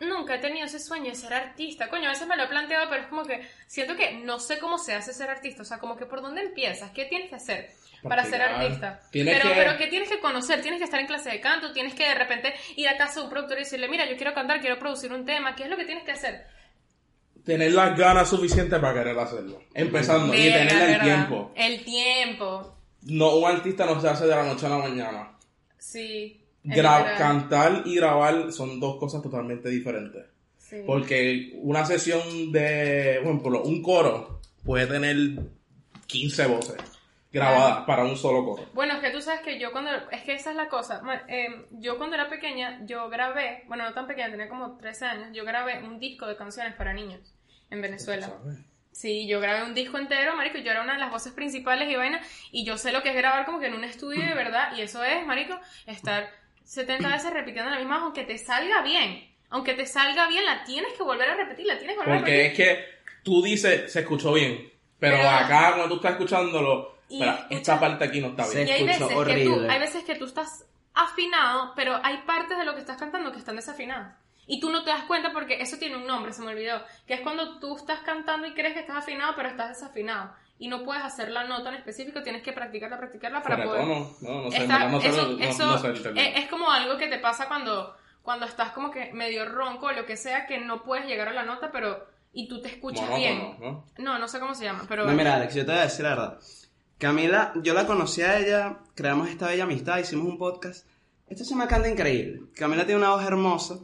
nunca he tenido ese sueño de ser artista. Coño, a veces me lo he planteado, pero es como que siento que no sé cómo se hace ser artista. O sea, como que por dónde empiezas, qué tienes que hacer para ser artista. Pero, que- pero que tienes que conocer, tienes que estar en clase de canto, tienes que de repente ir a casa de un productor y decirle, mira, yo quiero cantar, quiero producir un tema, ¿qué es lo que tienes que hacer? Tener las ganas suficientes para querer hacerlo. Empezando. y tener el tiempo. El tiempo. No, un artista no se hace de la noche a la mañana. Sí. Gra- cantar y grabar son dos cosas totalmente diferentes. Sí. Porque una sesión de, por ejemplo, un coro puede tener 15 voces grabadas para un solo coro. Bueno, es que tú sabes que yo cuando... Es que esa es la cosa. Eh, yo cuando era pequeña, yo grabé... Bueno, no tan pequeña, tenía como 13 años. Yo grabé un disco de canciones para niños en Venezuela. Sí, yo grabé un disco entero, marico. Yo era una de las voces principales y vaina. Y yo sé lo que es grabar como que en un estudio de *clears throat* verdad. Y eso es, marico, estar 70 veces repitiendo la misma, aunque te salga bien. Aunque te salga bien, la tienes que volver a repetir, la tienes que volver a Porque repetir. es que tú dices, se escuchó bien. Pero, Pero- acá, cuando tú estás escuchándolo, escucha- esta parte aquí no está bien. Y hay veces, que tú, hay veces que tú estás afinado, pero hay partes de lo que estás cantando que están desafinadas. Y tú no te das cuenta porque eso tiene un nombre, se me olvidó. Que es cuando tú estás cantando y crees que estás afinado, pero estás desafinado. Y no puedes hacer la nota en específico, tienes que practicarla, practicarla para Fuera poder... tono. No, no sé, no eso, no- no- eso no sé es, es como algo que te pasa cuando, cuando estás como que medio ronco o lo que sea, que no puedes llegar a la nota, pero... Y tú te escuchas Monótono, bien. ¿no? No, no sé cómo se llama, pero... No, mira, Alex, yo te voy a decir la verdad. Camila, yo la conocí a ella, creamos esta bella amistad, hicimos un podcast. Esto se me canta increíble. Camila tiene una voz hermosa,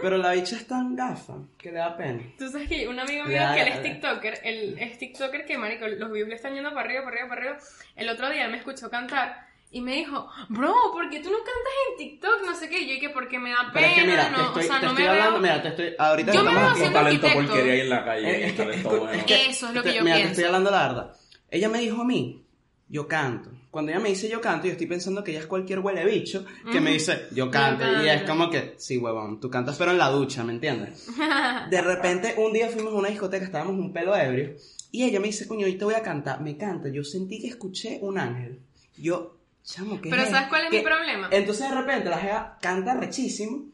pero la bicha es tan gafa que le da pena. Tú sabes que un amigo mío que él es. TikToker, él es TikToker que, marico, los views le están yendo para arriba, para arriba, para arriba. El otro día él me escuchó cantar y me dijo, bro, ¿por qué tú no cantas en TikTok? No sé qué. Y yo dije, porque me da Pero pena, es que mira, no, te estoy, o sea, te no estoy me hablando, veo... mira, te estoy, ahorita Yo me veo siendo talento arquitecto. porquería ahí en la calle. Es es- bueno. es que- Eso es lo que te- yo mira, te pienso. estoy hablando la verdad. Ella me dijo a mí, yo canto. Cuando ella me dice yo canto, yo estoy pensando que ella es cualquier huele bicho que me dice yo canto. Y es como que, sí, huevón, tú cantas pero en la ducha, ¿me entiendes? *laughs* De repente, un día fuimos a una discoteca, estábamos un pelo ebrio, y ella me dice, coño, hoy te voy a cantar. Me canta, yo sentí que escuché un ángel. Yo, chamo, ¿qué Pero es? ¿sabes cuál es ¿Qué? mi problema? Entonces de repente la jeva canta rechísimo,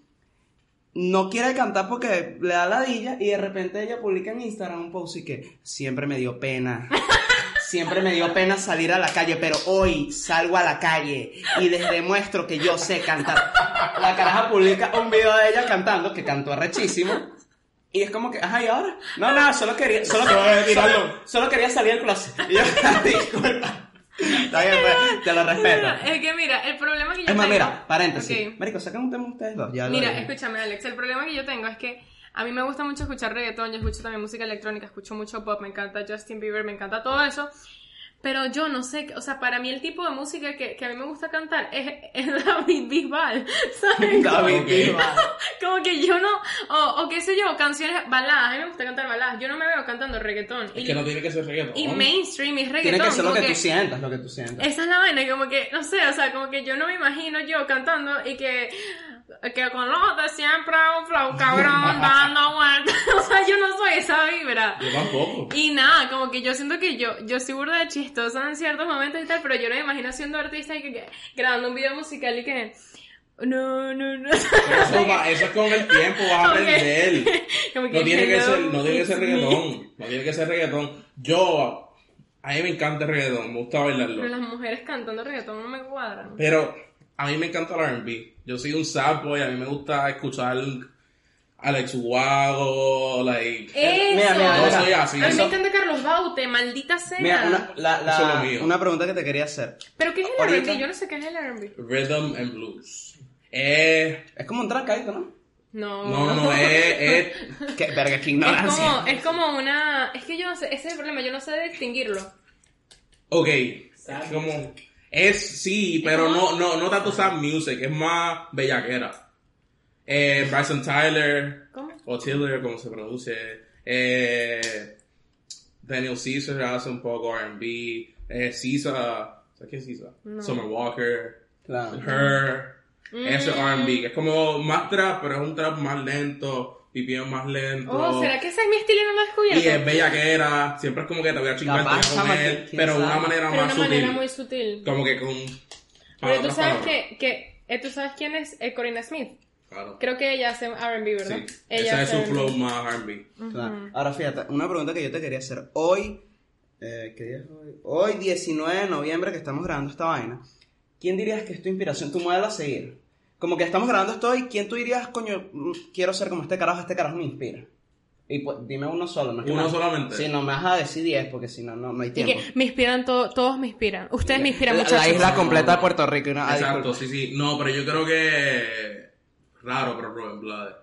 no quiere cantar porque le da ladilla, y de repente ella publica en Instagram un post y que siempre me dio pena. *laughs* Siempre me dio pena salir a la calle, pero hoy salgo a la calle y les demuestro que yo sé cantar. La caraja publica un video de ella cantando, que cantó rechísimo. Y es como que, ajá, ¿y ahora? No, nada, solo quería, solo quería, solo, solo quería salir del closet. Y yo, *laughs* disculpa. Está bien, pues, te lo respeto. Es que mira, el problema que yo Es más, tengo... mira, paréntesis. Ok. Marico, sacan un tema ustedes dos. Ya Mira, escúchame, Alex. El problema que yo tengo es que a mí me gusta mucho escuchar reggaetón, yo escucho también música electrónica, escucho mucho pop, me encanta Justin Bieber, me encanta todo eso. Pero yo no sé, o sea, para mí el tipo de música que, que a mí me gusta cantar es, es David Bisbal, *laughs* ¿sabes? David. Bisbal. *laughs* Como que yo no, o, o qué sé yo, canciones, baladas, a mí me gusta cantar baladas, yo no me veo cantando reggaetón. Es y, que no tiene que ser reggaetón. y mainstream y reggaetón. Tiene que ser lo como que tú sientas, lo que tú sientas. esa es la vaina, como que, no sé, o sea, como que yo no me imagino yo cantando y que, que con los de siempre un flow cabrón *laughs* dando vueltas. *laughs* O sea, yo no soy esa vibra. Yo tampoco. Y nada, como que yo siento que yo, yo soy burda de chistosa en ciertos momentos y tal, pero yo no me imagino siendo artista y que, que grabando un video musical y que, no, no, no. Eso, va- eso es con el tiempo, vas a aprender. *laughs* No tiene que ser, no tiene que ser reggaetón. No tiene que ser reggaetón. Yo, a mí me encanta el reggaetón, me gusta bailarlo. Pero las mujeres cantando reggaetón no me cuadran. Pero a mí me encanta el R&B. Yo soy un sad boy, a mí me gusta escuchar Alex Ubago, like... Eso. Mira, mira, Yo mira. soy así. A mí me encanta Carlos Baute, maldita sea. Mira, una, la, la- Eso es lo mío. una pregunta que te quería hacer. ¿Pero qué es el Ahorita- R&B? Yo no sé qué es el R&B. Rhythm and Blues. Eh, Es como un trancadito, ¿no? No. no, no, no, es, *laughs* es Qué verga, qué Es ignorancia. como, es como una... Es que yo no sé, ese es el problema, yo no sé distinguirlo. Ok, es como... Es, sí, pero no, no, no tanto sad music, es más bellaquera. Eh, Bryson Tyler, ¿Cómo? o Tiller, como se pronuncie. Eh, Daniel Caesar hace un poco R&B. Eh, Caesar, ¿sabes qué es Caesar? No. Summer Walker, Claro. Her, ese Mm. R&B, que es como más trap, pero es un trap más lento, BPM más lento. Oh, ¿será que ese es mi estilo y no lo he Y es descubierto? bellaquera, siempre es como que te voy a chingar, te voy a comer, ¿quién pero de una manera Pero de más una manera muy sutil. Como que con... Pero tú sabes que, que eh, tú sabes quién es eh, Corina Smith. Claro. Creo que ella hace R&B, ¿verdad? Sí. Ella Ese es su hace flow R&B. más R&B. Claro. Ahora fíjate, una pregunta que yo te quería hacer. Hoy, eh, ¿qué día es hoy? Hoy, 19 de noviembre, que estamos grabando esta vaina. ¿Quién dirías que es tu inspiración, tu modelo a seguir? Como que estamos grabando esto hoy, ¿quién tú dirías, coño, mm, quiero ser como este carajo, este carajo me inspira? Y pues, dime uno solo, no es que ¿Uno me- solamente? Sí, no me vas a decir 10 porque si no, no, no hay Y tiempo. que me inspiran, to- todos me inspiran. Ustedes me inspiran, muchachos. la isla completa de Puerto Rico. y no- Exacto, sí, sí. No, pero yo creo que... Raro, pero Rubén Blades.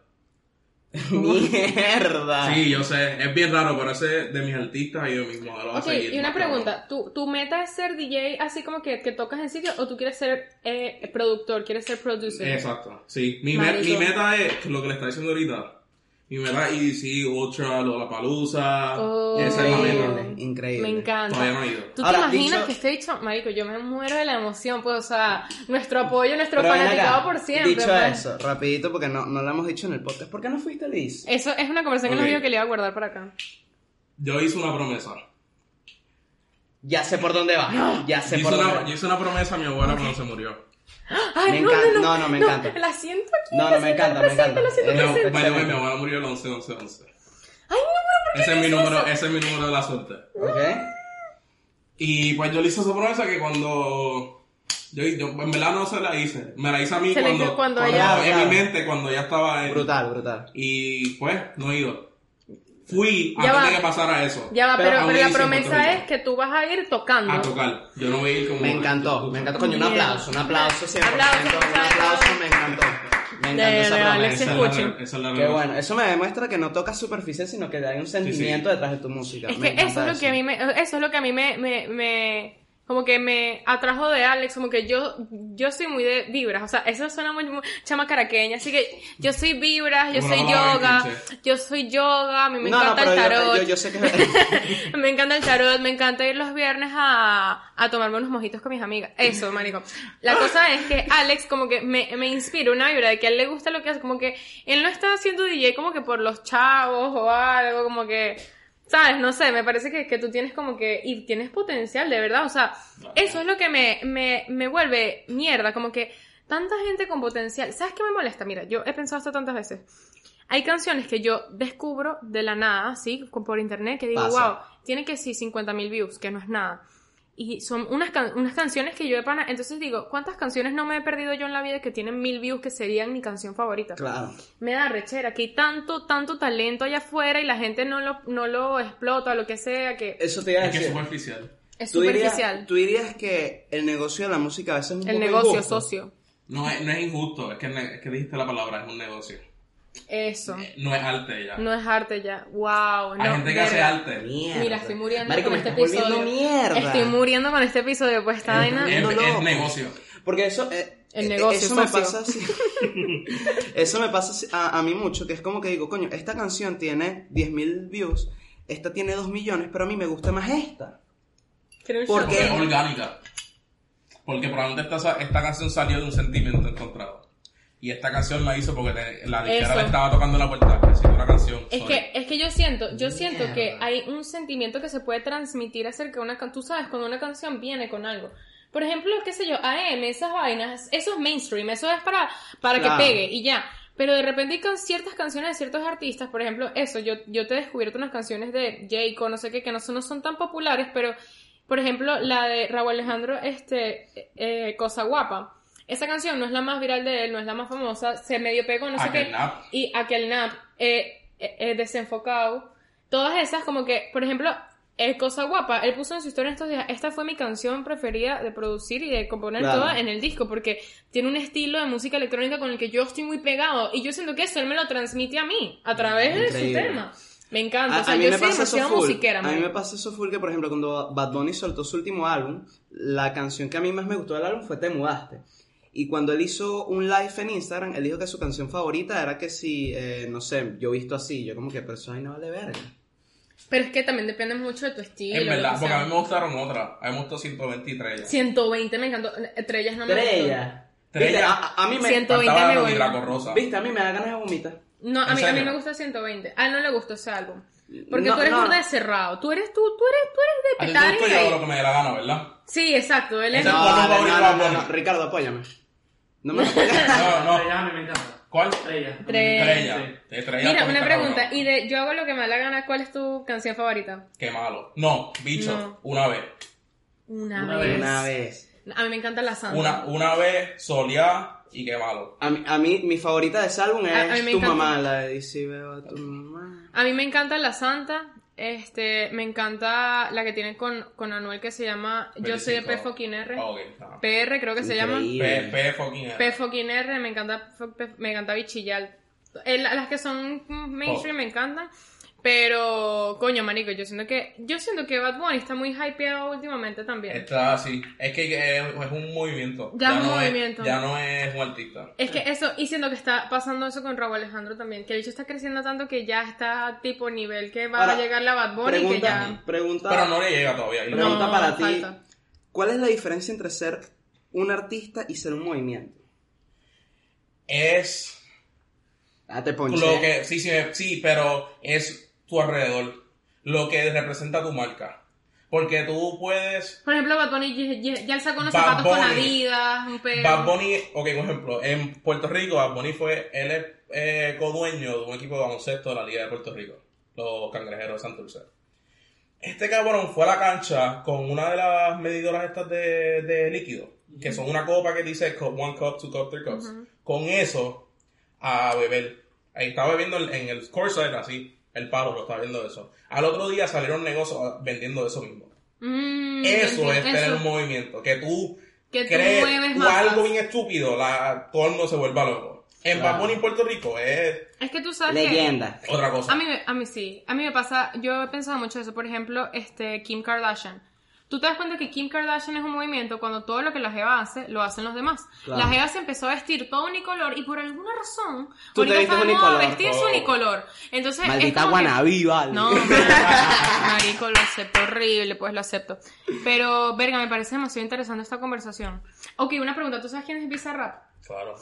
*laughs* Mierda. Sí, yo sé. Es bien raro, pero ese de mis artistas y de mis modelos a Ok, seguir. y una pregunta. ¿Tu, ¿Tu meta es ser DJ así como que, que tocas en sitio o tú quieres ser eh, productor, quieres ser producer? Exacto, sí. Mi, me- mi meta es lo que le está diciendo ahorita. Mi meta es EDC, Ultra, Lollapalooza. Oh. Esa es la meta. Increíble. Me encanta. Todavía no he ido. ¿Tú Ahora, te imaginas dicho- que esté dicho, marico, yo me muero de la emoción, pues, o sea, nuestro apoyo, nuestro Pero ven fanaticado acá, por siempre, Dicho pues. eso, rapidito, porque no, no lo hemos dicho en el podcast. ¿Por qué no fuiste, Liz? Eso es una conversación que Ok. nos dijo que le iba a guardar para acá. Yo hice una promesa. Ya sé por dónde va. Ya sé Yo por dónde una, va. yo hice una promesa a mi abuela cuando se murió. Ay, Me no, encanta- no, no, no, no, me encanta. La siento aquí. No, no, me encanta, me presente, encanta. Eh, No, presente. by the way, mi abuela murió el 11 11 11 Ay, no, pero ¿por qué Ese es mi número, eso? ese es mi número de la suerte. ¿Ok? Y pues yo le hice esa promesa que cuando. Yo, yo en verdad no se la hice. Me la hice a mí Se cuando, hizo cuando ella- En Claro. mi mente, cuando ya estaba en. Brutal, brutal. Y pues, no he ido. Fui Ya antes va. de que pasara eso. Ya va, Pero pero, la promesa es que tú vas a ir tocando. A tocar. Yo no voy a ir como. Me encantó, me encantó. Coño, un aplauso, un aplauso 100%. Aplauso, un aplauso. me encantó. Me encantó De- esa de promesa. Esa es la- escuchen. esa es la Qué verdad. bueno, eso me demuestra que no tocas superficial, sino que hay un sentimiento detrás de tu música. Es Me que eso es lo que a mí me, eso es lo que a mí me, me, me- como que me atrajo de Alex, como que yo, yo soy muy de vibras, o sea, eso suena muy, muy chama caraqueña, así que yo soy vibras, yo soy yoga, yo soy yoga, a mí me No, encanta el yo- tarot. yo, yo sé que *laughs* me encanta el tarot, me encanta ir los viernes a, a tomarme unos mojitos con mis amigas. Eso, marico. La cosa es que Alex como que me, me inspira una vibra de que a él le gusta lo que hace, como que él no está haciendo DJ como que por los chavos o algo, como que, sabes, no sé, me parece que, que tú tienes como que, y tienes potencial, de verdad, o sea, eso es lo que me, me, me vuelve mierda, como que tanta gente con potencial. ¿Sabes qué me molesta? Mira, yo he pensado esto tantas veces. Hay canciones que yo descubro de la nada, ¿sí? Por internet, que digo, Pasa. wow, tiene que sí 50.000 views, que no es nada. Y son unas, can- unas canciones que yo de pana... Entonces digo, ¿cuántas canciones no me he perdido yo en la vida que tienen mil views que serían mi canción favorita? Claro. Me da rechera, que hay tanto, tanto talento allá afuera y la gente no lo, no lo explota o lo que sea, que Eso te iba a Es que es superficial. es ¿Tú dirías, superficial. tú dirías que el negocio de la música a veces es un El poco negocio, injusto? socio. No es, no es injusto, es que, es que dijiste la palabra, es un negocio. Eso. No es arte ya. No es arte ya. Wow. Hay no, gente que hace arte. Mierda. Mira, estoy muriendo Marico, con este episodio. mierda. Estoy muriendo con este episodio, pues esta vaina. Es, no, es negocio. Porque eso, eh, El eh, negocio, eso me pasa así. *laughs* eso me pasa así a, a mí mucho, que es como que digo, coño, esta canción tiene 10.000 views, esta tiene 2 millones, pero a mí me gusta más esta. Quiero un ¿Por shot. qué? Es orgánica. Porque probablemente esta, esta canción salió de un sentimiento encontrado. Y esta canción la hizo porque te- la disquera le estaba tocando la puerta. Necesito una canción. Es que, es que yo siento, yo siento Mierda. que hay un sentimiento que se puede transmitir acerca de una canción. Tú sabes, cuando una canción viene con algo. Por ejemplo, qué sé yo, AM, esas vainas, eso es mainstream, eso es para, para Claro. que pegue y ya. Pero de repente hay ciertas canciones de ciertos artistas, por ejemplo, eso, yo, yo te he descubierto unas canciones de Jayco, no sé qué, que no son, no son tan populares, pero, por ejemplo, la de Raúl Alejandro, este, eh, Cosa Guapa. Esa canción no es la más viral de él, no es la más famosa, se medio pegó, no sé Aquel qué. nap. Y aquel nap, eh, eh, eh, desenfocado. Todas esas, como que, por ejemplo, eh, Cosa Guapa, él puso en su historia estos días, esta fue mi canción preferida de producir y de componer Claro. toda en el disco, porque tiene un estilo de música electrónica con el que yo estoy muy pegado, y yo siento que eso él me lo transmite a mí, a través de su Increíble. tema. Me encanta, A, o sea, a mí yo me soy pasa eso demasiado full. musiquera, a mí man. me pasa eso full que, por ejemplo, cuando Bad Bunny soltó su último álbum, la canción que a mí más me gustó del álbum fue Te Mudaste. Y cuando él hizo un live en Instagram, él dijo que su canción favorita era que si, eh, no sé, yo visto así, yo como que, pero eso ahí no vale verga. Pero es que también depende mucho de tu estilo. Es verdad, que porque sea. a mí me gustaron otras. A mí me gustó 123 ya. 120 me encantó, Estrellas no me gustó. Viste, A, a mí me... 120 Faltaba me Rocky voy. Draco Rosa. Viste, a mí me da ganas de vomitar. No, a ¿En mí, a mí me gusta 120. A él no le gustó ese álbum. Porque No, tú eres no. burda de cerrado. Tú eres tú, tú eres, tú A eres ti de petar y hago ahí. lo que me dé la gana, ¿verdad? Sí, exacto. Él es. No, ¿Cuál es tu no, no, no, Ricardo, apóyame. No me. *laughs* No, no. Ya, a mí me encanta. ¿Cuál? Estrella. Estrella. Estrella. Estrella Mira, una pregunta. Y de Yo hago lo que me da la gana, ¿cuál es tu canción favorita? Qué malo. No, bicho, No. una vez. Una, Una vez. vez. Una vez. A mí me encanta la santa. Una, una vez, soleá y qué malo. A mí, a mí, mi favorita de ese álbum es A- a mí me Tu encanta. Mamá, la de Si veo a tu mamá. A mí me encanta la santa. Este, me encanta la que tiene con, con Anuel que se llama Yo soy de P 25. fucking R. Ah. PR creo que se llama. P, P fucking R. P fucking R, me encanta, P- me encanta bichillar. El- las que son mainstream me encantan. Pero, coño, marico, yo siento que, yo siento que Bad Bunny está muy hypeado últimamente también. Está así. Es que es, es un movimiento. Ya es un no movimiento. ya no es un artista. Es que eso, y siento que está pasando eso con Raúl Alejandro también, que el bicho está creciendo tanto que ya está tipo nivel que va Ahora, a llegar la Bad Bunny y que Pregunta, ya... pregunta, Pero no le llega todavía. Y pregunta No, para ti. ¿Cuál es la diferencia entre ser un artista y ser un movimiento? Es Ah, te lo que. Sí, sí, sí, pero es tu alrededor. Lo que representa tu marca. Porque tú puedes. Por ejemplo, Bad Bunny ya, ya él sacó unos Bad zapatos con Bunny. Adidas, un. Bad Bunny, ok, por ejemplo, en Puerto Rico, Bad Bunny fue, él es eh, codueño de un equipo de baloncesto de la Liga de Puerto Rico, los cangrejeros de Santurce. Este cabrón fue a la cancha con una de las medidoras estas de, de líquido, que son una copa que dice cup, one cup, two cup, three cups. Con eso, a beber. Ahí estaba bebiendo en en el courtside, así, el palo lo estaba viendo eso. Al otro día salieron negocios vendiendo eso mismo. Mm, Eso es tener eso. un movimiento. Que tú Que tú crees mueves tú algo bien estúpido, la, todo el mundo se vuelva loco. En Claro. Bunny en Puerto Rico es Es que tú sabes que... Leyenda. otra cosa. A mí, a mí sí, a mí me pasa, yo he pensado mucho eso, por ejemplo, este, Kim Kardashian. Tú te das cuenta que Kim Kardashian es un movimiento cuando todo lo que la Jeva hace, lo hacen los demás. Claro. La Jeva se empezó a vestir todo unicolor y por alguna razón, Tú ahorita está de moda unicolor. vestirse Oh. unicolor. Entonces, es Maldita que- guanabí, vale. No, marico, lo acepto horrible, pues lo acepto. Pero, verga, me parece demasiado interesante esta conversación. Ok, una pregunta, ¿tú sabes quién es Bizarrap? Claro.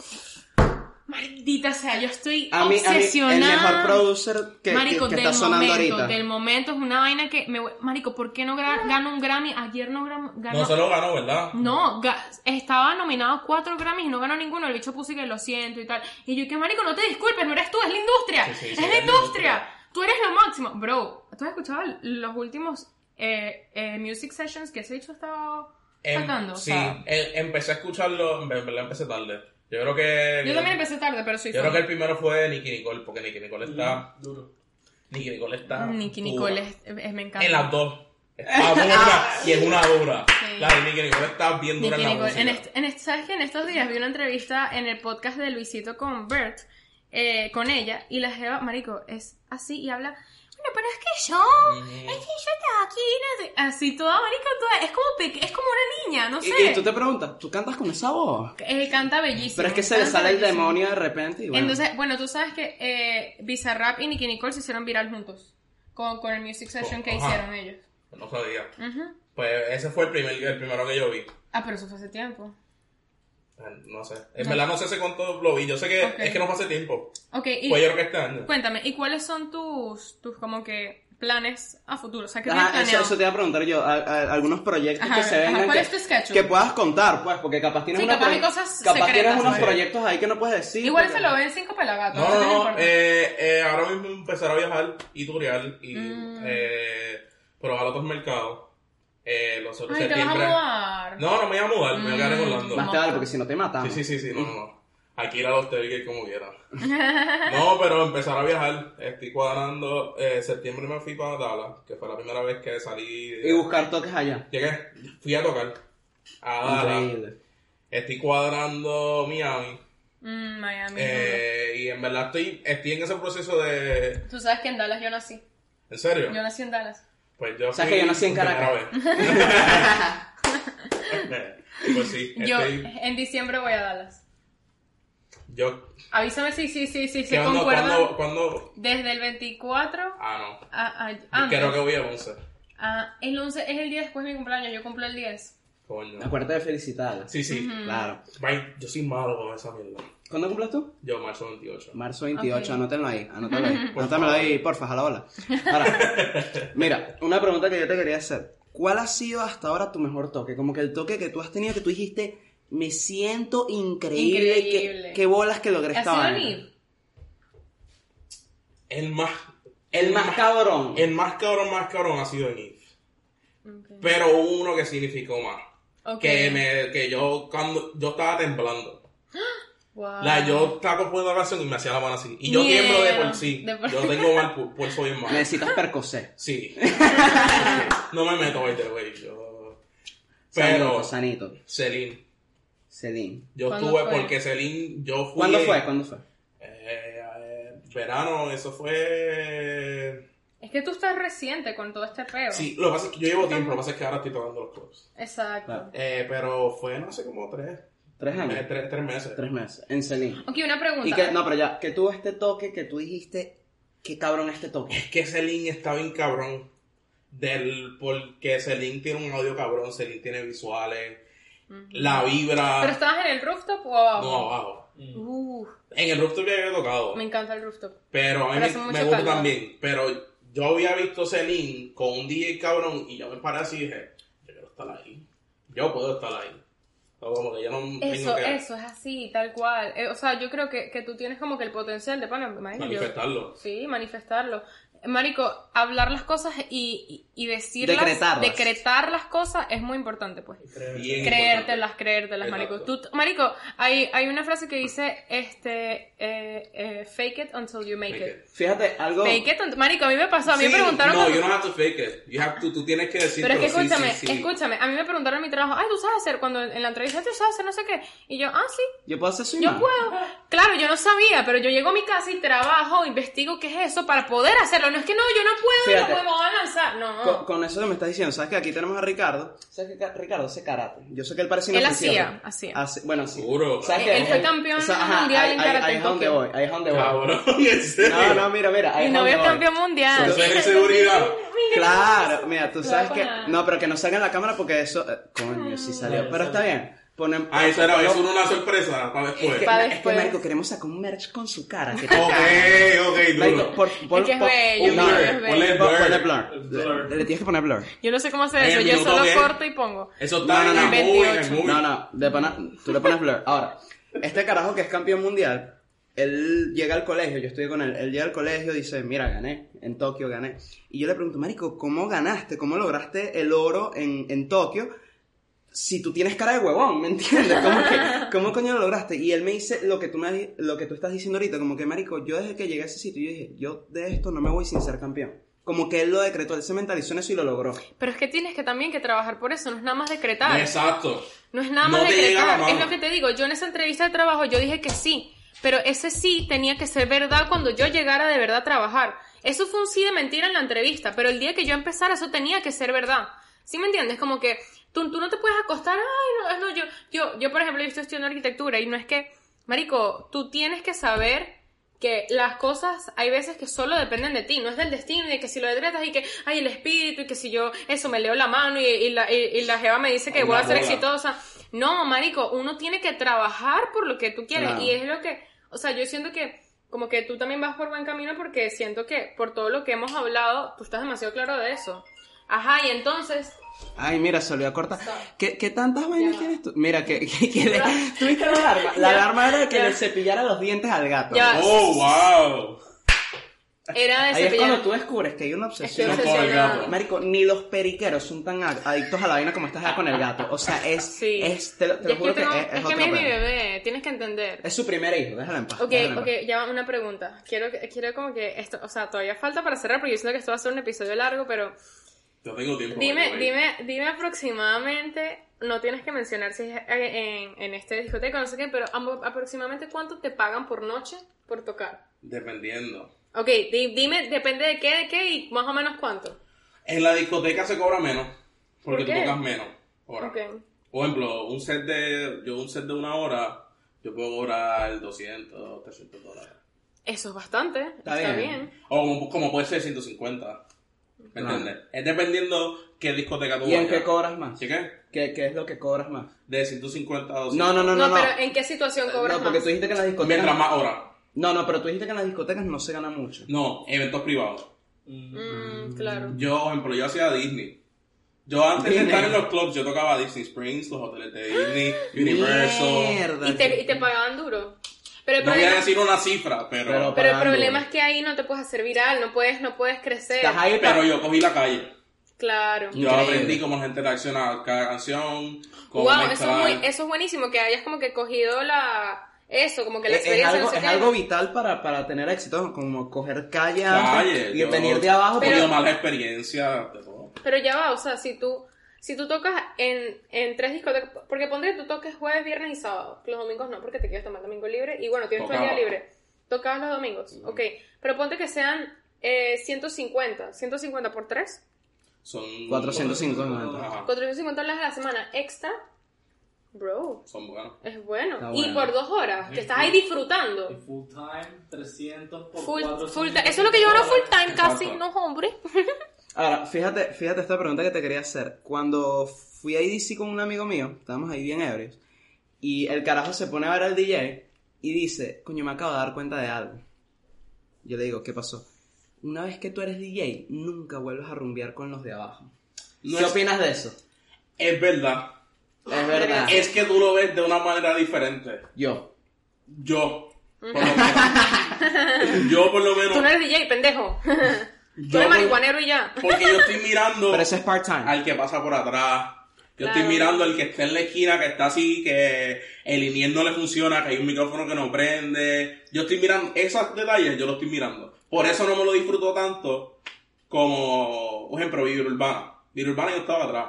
Maldita sea, yo estoy A mí, a mí, obsesionada. el mejor producer que, que- Marico, que del está sonando momento, ahorita. del momento es una vaina que me... Marico, ¿por qué no gana un Grammy? Ayer no gra- ganó... No se lo ganó, ¿verdad? No, ga- estaba nominado a cuatro Grammys y no ganó ninguno. El bicho puso que lo siento y tal. Y yo, que marico, no te disculpes, no eres tú, es la industria. Sí, sí, sí, es la industria. industria. Tú eres lo máximo. Bro, ¿tú has escuchado los últimos eh, eh, music sessions que ese bicho estaba Em, sacando? O sí, sea, em- empecé a escucharlo, en verdad empecé tarde. Yo creo que... yo también empecé tarde, pero soy Yo fan. creo que el primero fue Nicky Nicole, porque Nicky Nicole está... Duro. Nicky Nicole está... Nicky. Nicole es, es- me encanta. En las dos. Está dura y es una dura. Sí. La de Nicky Nicole está bien dura Nicky en la Nicole. En, música. est- en ¿Sabes que en estos días vi una entrevista en el podcast de Luisito con Bert, eh, con ella, y la jeva, marico, es así y habla, bueno, pero es que yo, es que yo estaba aquí, no sé", así toda, marico, toda, es como, peque- es como una niña, no sé. Y, y tú te preguntas, ¿tú cantas con esa voz? Eh, canta bellísimo. Pero es que se le canta sale el bellísimo. demonio de repente y bueno. Entonces, bueno, tú sabes que eh, Bizarrap y Nicky Nicole se hicieron viral juntos, con, con el music session que Ajá. hicieron ellos. No sabía. Ujú. Pues ese fue el, primer, el primero que yo vi. Ah, pero eso fue hace tiempo. Eh, No sé. En No. verdad no sé hace cuánto lo vi. Yo sé que Ok. es que no fue hace tiempo. Ok, y... Fue yo creo que este año. Cuéntame, ¿y cuáles son tus, tus como que planes a futuro? O sea, ¿qué Ajá, eso, eso te iba a preguntar yo, a- a- algunos proyectos Ajá, que se vengan ¿cuál que, es tu schedule? que puedas contar, pues, porque capaz tienes, Sí, unos capaz hay cosas capaz secretas, tienes unos ¿sabes? proyectos ahí que no puedes decir. Igual porque- se lo ven cinco pelagatos. No, no, no. Eh, eh, ahora mismo empezar a viajar y turear y Mm. eh, probar otros mercados. Eh, los otros Ay, te vas a septiembre. mudar. No, no me voy a mudar, me voy a quedar en Mm. Orlando. Más te vale, porque si no te matan. Sí, sí, sí, sí, no, no, no. Aquí ir a los Tailgate como quiera. *laughs* No, pero empezar a viajar. Estoy cuadrando. Eh, septiembre me fui para Dallas, que fue la primera vez que salí. Y buscar toques allá. Llegué, fui a tocar a Dallas. Increíble. Estoy cuadrando Miami. Mm, Miami. Eh, y en verdad estoy, estoy en ese proceso de. Tú sabes que en Dallas yo nací. ¿En serio? Yo nací en Dallas. Pues yo ¿Sabes fui que yo nací en Caracas? *laughs* pues sí, Yo estoy. en diciembre voy a Dallas. Yo. Avísame si sí, sí, sí, se ¿Cuándo, concuerdan. cuándo, cuándo? Desde el 24 Ah, no. a, a- creo que voy a 11. Ah, el 11 es el día después de mi cumpleaños. Yo cumplo el 10. Coño. Acuérdate de felicitarla. Sí, sí. Claro. Bye, yo soy malo con esa mierda. ¿Cuándo cumples tú? Yo, marzo 28. Marzo 28, Ok. anótenlo ahí, anótenlo ahí. *laughs* Por Anótamelo favor. ahí, porfa, jala hola. Ahora, mira, una pregunta que yo te quería hacer. ¿Cuál ha sido hasta ahora tu mejor toque? Como que el toque que tú has tenido que tú dijiste, Me siento increíble. Increíble. Qué, bolas que logré ¿Ha esta vaina. El más. El más cabrón. El más cabrón, más cabrón ha sido Eve. Ok. Pero hubo uno que significó más. Ok. Que, me, que yo, cuando yo estaba temblando. *gasps* *gasps* Wow. La, yo estaba componiendo la canción y me hacía la mano así. Y yo tiemblo de por sí. De por- Yo tengo mal pu- pulso bien mal. Necesitas percocet. Sí. *laughs* no me meto, by the way. Yo... Pero, sanito. Celine. Celine. Yo ¿Cuándo estuve fue? porque Celine, yo fui. ¿Cuándo fue? ¿Cuándo fue? Eh, eh, verano, eso fue. Es que tú estás reciente con todo este peo. Sí, lo que pasa es que yo llevo tiempo, lo que pasa es que ahora estoy tocando los clubs. Exacto. Eh, pero fue, no sé, como tres. ¿Tres años? tres, tres meses. Tres meses. En Celine. Ok, una pregunta. Y que, no, pero ya, que tuvo este toque que tú dijiste, qué cabrón este toque. Es que Celine está bien cabrón. Del, porque Celine tiene un audio cabrón, Celine tiene visuales, la vibra. ¿Pero estabas en el rooftop o abajo? No, abajo. Uf, En el rooftop ya había tocado. me encanta el rooftop. Pero a mí Pero me, me gusta también. Pero yo había visto Celine con un DJ cabrón y yo me paré así y dije, yo quiero estar ahí. Yo puedo estar ahí. O como que Eso, eso, es así, tal cual. Eh, o sea, yo creo que, que tú tienes como que el potencial de, bueno, marico, yo- manifestarlo. Sí, manifestarlo. Marico, hablar las cosas y, y, decirlas, Decretarlas. decretar las cosas es muy importante, pues. Bien Creértelas, creértelas, marico. Tú, marico, hay, hay una frase que dice, este, eh, eh, fake it until you make, Make it. it. Fíjate, algo... Fake it, marico, a mí me pasó, a mí Sí, me preguntaron No, you don't have to fake it. You have to, tú tienes que decir Pero es que escúchame, sí, sí. escúchame, a mí me preguntaron en mi trabajo, ay, tú sabes hacer, cuando en la entrevista tú sabes hacer no sé qué, y yo, ah, sí, Yo puedo hacer su yo puedo. Claro, yo no sabía, pero yo llego a mi casa y trabajo, investigo qué es eso para poder hacerlo. No es que no, yo no puedo, Fíjate. no puedo avanzar. No. Con, con eso que me estás diciendo, ¿sabes que aquí tenemos a Ricardo? ¿Sabes que Ca- Ricardo hace karate? Yo sé que él parece Él hacía, hacía. Hace- bueno, sí. Seguro. ¿Sabes Él- qué? él fue campeón mundial ahí- en ahí- karate Ahí en es donde voy, ahí es donde voy. Cabrón, *laughs* en serio. No, no, mira, mira, Mi novio es campeón mundial. Eso es seguridad. *laughs* Claro, mira, tú sabes que... No, pero que no salga en la cámara porque eso... eh, Coño, sí salió. Pero está bien. Ponem- Ah, eso era, eso era una sorpresa para Es después. que, Pa' es que, después. marico, queremos sacar un merch con su cara. Que Ok, ok, Marico, duro. por, por, que es por- bello, no, blur, es bello. ponle pon- blur. ponle blur. Blur. Le, le tienes que poner blur. Yo no sé cómo hacer En eso, yo solo que- corto y pongo. Eso No, está no, no. el 28. movie. No, no, de pana, tú le pones blur. Ahora, este carajo que es campeón mundial, él llega al colegio, yo estoy con él, él llega al colegio y dice, mira, gané, en Tokio gané. Y yo le pregunto, Marico, ¿cómo ganaste? ¿Cómo lograste el oro en, en Tokio? Si tú tienes cara de huevón, ¿me entiendes? ¿Cómo, que, *laughs* ¿Cómo coño lo lograste? Y él me dice lo que, tú me, lo que tú estás diciendo ahorita, como que, Marico, yo desde que llegué a ese sitio, yo dije, yo de esto no me voy sin ser campeón. Como que él lo decretó, él se mentalizó en eso y lo logró. Pero es que tienes que también que trabajar por eso, no es nada más decretar. Exacto. No es nada más decretar, es lo que te digo. Yo en esa entrevista de trabajo yo dije que sí, pero ese sí tenía que ser verdad cuando yo llegara de verdad a trabajar. Eso fue un sí de mentira en la entrevista, pero el día que yo empezara eso tenía que ser verdad. ¿Sí me entiendes? Como que tú, tú no te puedes acostar, ay, no, no, yo, yo, yo por ejemplo, yo estoy estudiando arquitectura y no es que, marico, tú tienes que saber que las cosas hay veces que solo dependen de ti, no es del destino y de que si lo decretas y que hay el espíritu y que si yo eso me leo la mano y, y la, y, y la jeva me dice que voy a ser exitosa. No, marico, uno tiene que trabajar por lo que tú quieres Claro. y es lo que, o sea, yo siento que como que tú también vas por buen camino porque siento que por todo lo que hemos hablado, tú estás demasiado claro de eso. Ajá, y entonces, Ay, mira, se olvidó cortar. ¿Qué, qué tantas vainas Ya. tienes tú? Mira, que, que, que le- ¿Tuviste la *laughs* alarma? La alarma era de que le cepillara los dientes al gato. Ya. Oh, wow. era de Ahí es cuando tú descubres que hay una obsesión. Estoy con el gato. Marico, ni los periqueros son tan ad- adictos a la vaina como estás ya con el gato. O sea, es. Sí. es te lo, te lo es juro que, que, tengo- es, es es que otro mi es mi pedo. bebé, tienes que entender. Es su primer hijo, déjala en paz. Ok, en ok, ya va una pregunta. Quiero, que- quiero como que esto, o sea, todavía falta para cerrar porque yo siento que esto va a ser un episodio largo, pero Yo tengo tiempo. dime, güey. dime, dime aproximadamente, no tienes que mencionar si es en, en este discoteca, no sé qué, pero aproximadamente cuánto te pagan por noche por tocar. Dependiendo. Ok, di- dime, depende de qué, de qué y más o menos cuánto. En la discoteca se cobra menos. Porque ¿Por tú tocas menos. Ahora. Ok. Por ejemplo, un set de. Yo un set de una hora. Yo puedo cobrar 200, 300 dólares. Eso es bastante, está, Está bien. bien. O como, como puede ser 150. ¿Me entiendes? Es dependiendo qué discoteca tú ¿Y en vayas. qué cobras más? ¿Sí qué? ¿Qué, ¿Qué es lo que cobras más? De 150 a 200. No, no, no, No, no. pero ¿en qué situación cobras No, porque más? tú dijiste que en las discotecas. Mientras más horas. No, no, pero tú dijiste que en las discotecas no se gana mucho. No, eventos privados. Mm, claro. Yo, por ejemplo, yo hacía Disney. Yo antes de estar en los clubs, yo tocaba Disney Springs, los hoteles de Disney, Universal. Mierda. Y te, y te pagaban duro. Pero el No voy a problema, decir una cifra, pero, Pero- pero, pero el problema es que ahí no te puedes hacer viral, no puedes, no puedes crecer. Estás ahí pa- yo cogí la calle. Claro. Yo Increíble. aprendí cómo la gente reacciona a cada canción. Cómo Wow, eso es, muy, eso es buenísimo, que hayas como que cogido la... Eso, como que la Es, es experiencia, algo, no sé es qué. algo vital para, para tener éxito, como coger calle, Calle, antes y yo- venir de abajo. Pero- de todo. Pero ya va, o sea, si tú, si tú tocas en, en tres discotecas, porque pondré que tú toques jueves, viernes y sábado, los domingos no, porque te quieres tomar domingo libre, y bueno, tienes el día libre. Tocabas los domingos, ok. Pero ponte que sean eh, 150, 150 por 3, Son 450. Ajá, 450 dólares a la semana extra, bro, son buenos. es bueno. Está Y bueno. por dos horas, que estás ahí disfrutando. Y full time, 300 por Full, 400 full time. Eso es lo que yo gano full time casi, Exacto. no hombre. *laughs* Ahora, fíjate, fíjate esta pregunta que te quería hacer. Cuando fui a IDC con un amigo mío, estábamos ahí bien ebrios, y el carajo se pone a ver al DJ y dice, coño, me acabo de dar cuenta de algo. Yo le digo, ¿qué pasó? Una vez que tú eres DJ, nunca vuelves a rumbear con los de abajo. No ¿Qué es, opinas de eso? es verdad. Es verdad. Es que tú lo ves de una manera diferente. Yo. Yo, por lo *laughs* menos. yo por lo menos. Tú no eres DJ, pendejo. *laughs* Tú yo eres marihuanero y ya. Porque yo estoy mirando Pero eso es part-time. al que pasa por atrás. Yo Claro. estoy mirando al que está en la esquina, que está así, que el INIEL no le funciona, que hay un micrófono que no prende. Yo estoy mirando esos detalles, yo lo estoy mirando. Por eso no me lo disfruto tanto como, por ejemplo, Vivir Urbana. Vivir Urbana yo estaba atrás.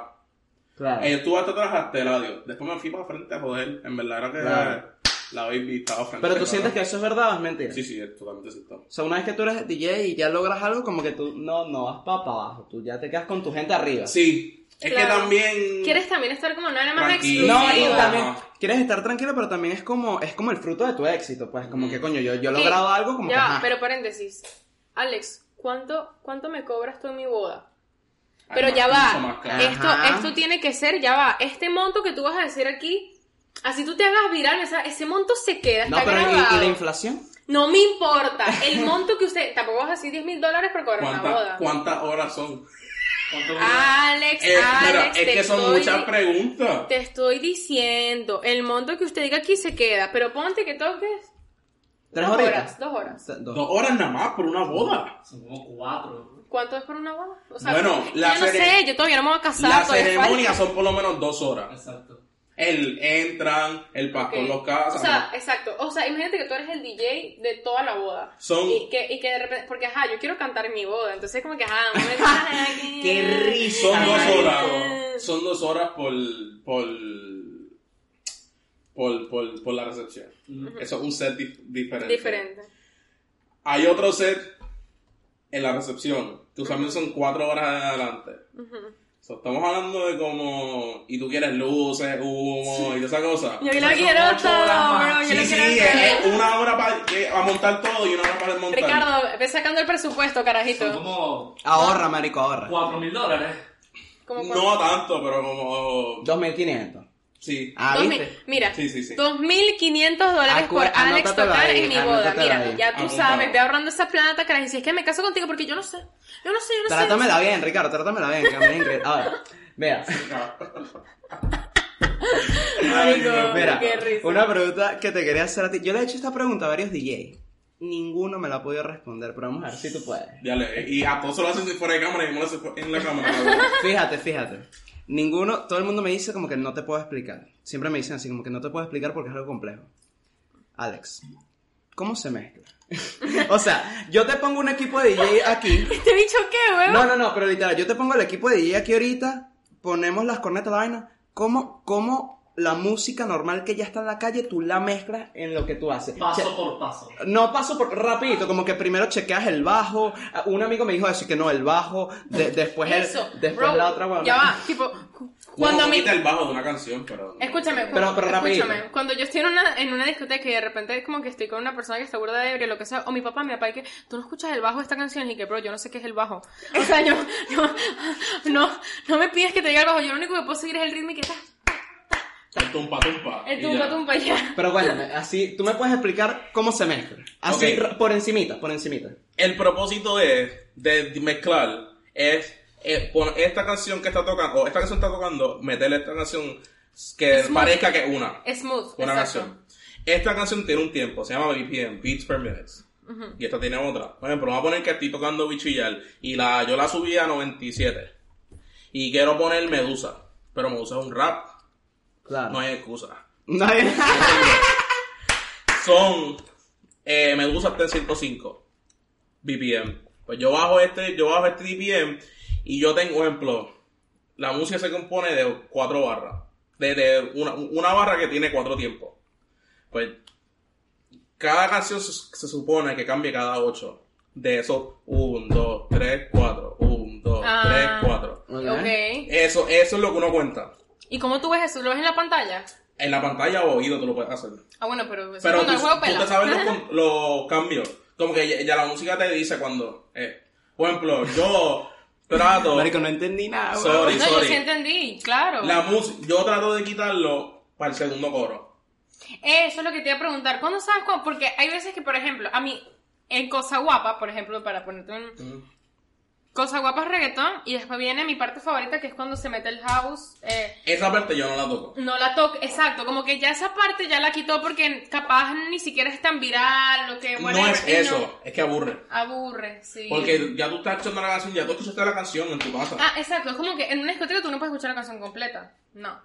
Claro. Eh, yo estuve hasta atrás hasta el radio. Después me fui para frente a joder. En verdad era que Claro. La estaba frente. Pero tú sientes que eso es verdad o es mentira. Sí, sí, es totalmente cierto. O sea, una vez que tú eres DJ y ya logras algo, como que tú no, no vas para abajo. Tú ya te quedas con tu gente arriba. Sí, es Claro. que también... Quieres también estar como una más Tranquilo. No, y exclusiva. también Ajá. quieres estar tranquilo, pero también es como es como el fruto de tu éxito, pues como Mm. que coño, yo, yo he logrado algo como ya, que ajá. pero paréntesis. Alex, ¿cuánto, ¿cuánto me cobras tú en mi boda? Ay, Pero más- ya va. Esto, esto tiene que ser, ya va. Este monto que tú vas a decir aquí, así tú te hagas viral, esa- ese monto se queda, No, está pero ¿y, grabado. y la inflación? No me importa. El monto que usted. Tampoco vas a decir 10 mil dólares por cobrar una ¿Cuánta- boda. ¿Cuántas horas son? ¿Cuánto Alex, Eh, Alex, es que son estoy- muchas preguntas. Te estoy diciendo, el monto que usted diga aquí se queda, pero ponte que toques ¿Tres dos horas, dos horas. Dos. Dos horas nada más por una boda. Son como cuatro. ¿Cuánto es por una boda? O sea, Bueno, la yo no cere- sé, yo todavía no me voy a casar. La todavía ceremonia falta. son por lo menos dos horas. Exacto. El entran, el pastor Ok. los casa. O sea, exacto. O sea, imagínate que tú eres el DJ de toda la boda. Son- Y que, y que de repente, porque ajá, yo quiero cantar en mi boda. Entonces, como que ajá, *laughs* aquí. ¡Qué risa! son dos horas. Son dos horas por. por. por, por, por la recepción. Eso es un set dif- diferente. Diferente. Hay otro set en la recepción, que usualmente son cuatro horas adelante. So, estamos hablando de como. Y tú quieres luces, humo y toda esa cosa. Yo lo quiero todo, bro. Yo Sí, lo sí, quiero es todo. una hora para montar todo y una hora para desmontar. Ricardo, ve sacando el presupuesto, Son carajito. como Ahorra, marico, ahorra. cuatro mil dólares. No tanto, pero como. 2500. Sí. Ah, Dos ¿viste? mil- mira, Sí, sí, sí. 2.500 dólares Acu- por Alex tocar ahí, en mi boda. Mira, ahí. ya tú sabes, ve ahorrando esa plata, carajo. Y si es que me caso contigo, porque yo no sé. Yo no sé, yo no sé. Trátamela bien, Ricardo, trátamela bien, que a me increíble. Ahora, vea, *laughs* Marico, *laughs* mira, qué risa. una pregunta que te quería hacer a ti. Yo le he hecho esta pregunta a varios DJ. Ninguno me la ha podido responder, pero vamos a ver si tú puedes. Dale, y a todos se lo hacen fuera de cámara y no lo hacen en la cámara. *laughs* Fíjate, fíjate. Ninguno, todo el mundo me dice como que no te puedo explicar. Siempre me dicen así como que no te puedo explicar porque es algo complejo. Alex, ¿cómo se mezcla? O sea, yo te pongo un equipo de DJ aquí. *laughs* ¿Te he dicho qué, huevo? No, no, no, pero literal, yo te pongo el equipo de DJ aquí ahorita, ponemos las cornetas, la vaina. ¿Cómo, cómo la música normal que ya está en la calle, tú la mezclas en lo que tú haces? Paso Che- por paso. no paso por rapidito, como que primero chequeas el bajo. Un amigo me dijo eso, que no, el bajo, de- después el, Eso, después bro, la otra huevona. Ya va, tipo, cuando a mí... quita el bajo de una canción, pero. Escúchame, Pero- cuando, pero escúchame, cuando yo estoy en una, en una discoteca y de repente es como que estoy con una persona que está burda de ebrio, lo que sea, o mi papá, mi papá, y que tú no escuchas el bajo de esta canción y que, bro, yo no sé qué es el bajo. O sea, yo, *laughs* yo, no, no me pides que te diga el bajo, yo lo único que puedo seguir es el ritmo y que está, El tumpa tumpa. el y tumba ya. tumba ya. Pero cuéntame, así, tú me puedes explicar cómo se mezcla. Así, Ok. ra- por encimita, por encimita. El propósito de, de mezclar es eh, pon esta canción que está tocando, o esta canción está tocando, meterle esta canción que Smooth. parezca que es una. Smooth, Una exacto. canción. Esta canción tiene un tiempo, se llama BPM, Beats per Minute. Y esta tiene otra. Por ejemplo, vamos a poner que estoy tocando Bichillar y la, yo la subí a 97. Y quiero poner Medusa. Pero Medusa es un rap, Claro. no hay excusa. No hay- *laughs* Son eh, Medusa está en 105 BPM. Pues yo bajo este, yo bajo este BPM y yo tengo ejemplo. La música se compone de cuatro barras. De, de una, una barra que tiene cuatro tiempos. Pues cada canción se, se supone que cambie cada ocho. De esos, 1, 2, 3, 4, 1, 2, Ah. 3, 4. Ok. Ok. Eso, eso es lo que uno cuenta. ¿Y cómo tú ves eso? ¿Lo ves en la pantalla? En la pantalla o oído tú lo puedes hacer. Ah, bueno, pero eso Pero tú, te sabes los, *laughs* los cambios. Como que ya, ya la música te dice cuando. Eh, por ejemplo, yo trato. Marico, no entendí nada. Sorry. No, yo sí entendí, claro. la música, yo trato de quitarlo para el segundo coro. Eso es lo que te iba a preguntar. ¿Cuándo sabes cuándo? Porque hay veces que, por ejemplo, a mí, en Cosa Guapa, por ejemplo, para ponerte un... Cosa Guapa es reggaetón y después viene mi parte favorita que es cuando se mete el house. eh, Esa parte yo no la toco. no la toca, exacto, como que ya esa parte ya la quitó porque capaz ni siquiera es tan viral, lo que... No whatever, es eso, es que aburre. aburre, sí. Porque ya tú estás escuchando la canción, ya tú escuchaste la canción en tu casa. Ah, exacto, es como que en una discoteca tú no puedes escuchar la canción completa. No.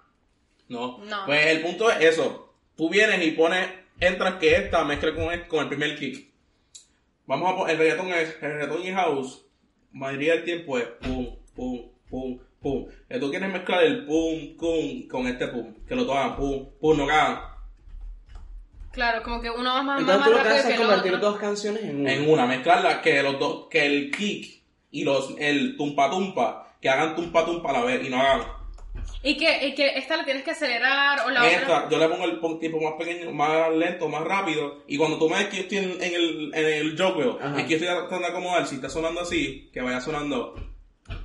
No. No. Pues el punto es eso. Tú vienes y pones, entras que esta mezcla con el, con el primer kick. Vamos a poner, el reggaetón es, el reggaetón y house, mayoría del tiempo es pum, pum, pum, pum. Y tú quieres mezclar el pum, pum con este pum, que lo toman pum, pum, no que hagan Claro, como que uno va más, más, Entonces más tú lo que haces es convertir otro. dos canciones en una. en una, mezclarla, que los dos, que el kick y los, el tumpa tumpa, que hagan tumpa tumpa a la vez y no hagan Y que, y que esta la tienes que acelerar o la otra... Esta, yo le pongo el tipo más pequeño, más lento, más rápido. Y cuando tú me ves que yo estoy en, en el, en el jogwheel, es que yo estoy tratando de acomodar, si está sonando así, que vaya sonando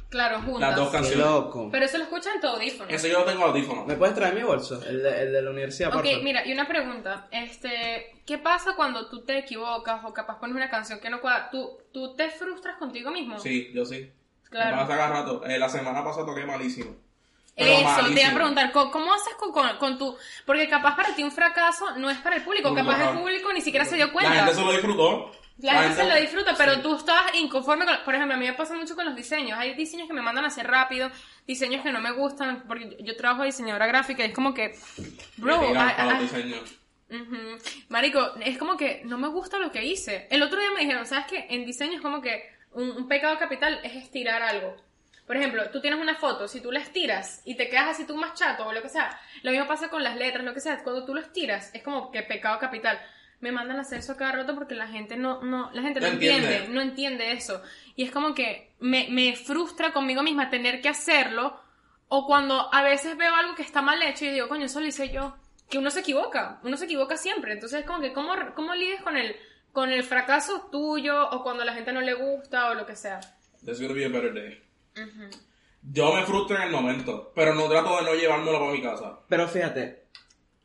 Claro, juntas. las dos Qué canciones. loco. Pero eso lo escuchan en tu audífono. Eso yo lo tengo audífono. ¿Me puedes traer mi bolso? El de, el de la universidad, Ok, favor. mira, y una pregunta. Este, ¿qué pasa cuando tú te equivocas o capaz pones una canción que no cuadra? ¿Tú, tú te frustras contigo mismo? Sí, yo sí. Claro. Me pasa cada rato. Eh, la semana pasada toqué malísimo. Eso, te iba a preguntar, ¿cómo, haces con, con, con tu...? Porque capaz para ti un fracaso no es para el público, capaz el público ni siquiera se dio cuenta. La gente se lo disfrutó. La gente se lo disfruta, pero sí. tú estás inconforme con... Por ejemplo, a mí me pasa mucho con los diseños. Hay diseños que me mandan a hacer rápido, diseños que no me gustan, porque yo, trabajo de diseñadora gráfica y es como que... Bro, diseños. Ujú. Marico, es como que no me gusta lo que hice. El otro día me dijeron, ¿sabes qué? En diseño es como que un, un pecado capital es estirar algo. Por ejemplo, tú tienes una foto, si tú la estiras y te quedas así tú más chato o lo que sea, lo mismo pasa con las letras, lo que sea, cuando tú lo estiras es como que pecado capital. Me mandan a hacer eso cada rato porque la gente no, no, la gente no, No entiende. entiende. no entiende eso. Y es como que me, me frustra conmigo misma tener que hacerlo o cuando a veces veo algo que está mal hecho y digo, coño, eso lo hice yo. Que uno se equivoca, uno se equivoca siempre. Entonces es como que, ¿cómo, cómo lides con el, con el fracaso tuyo o cuando a la gente no le gusta o lo que sea? There's gonna be a better day. Yo me frustro en el momento, pero no trato de no llevármelo para mi casa. Pero fíjate,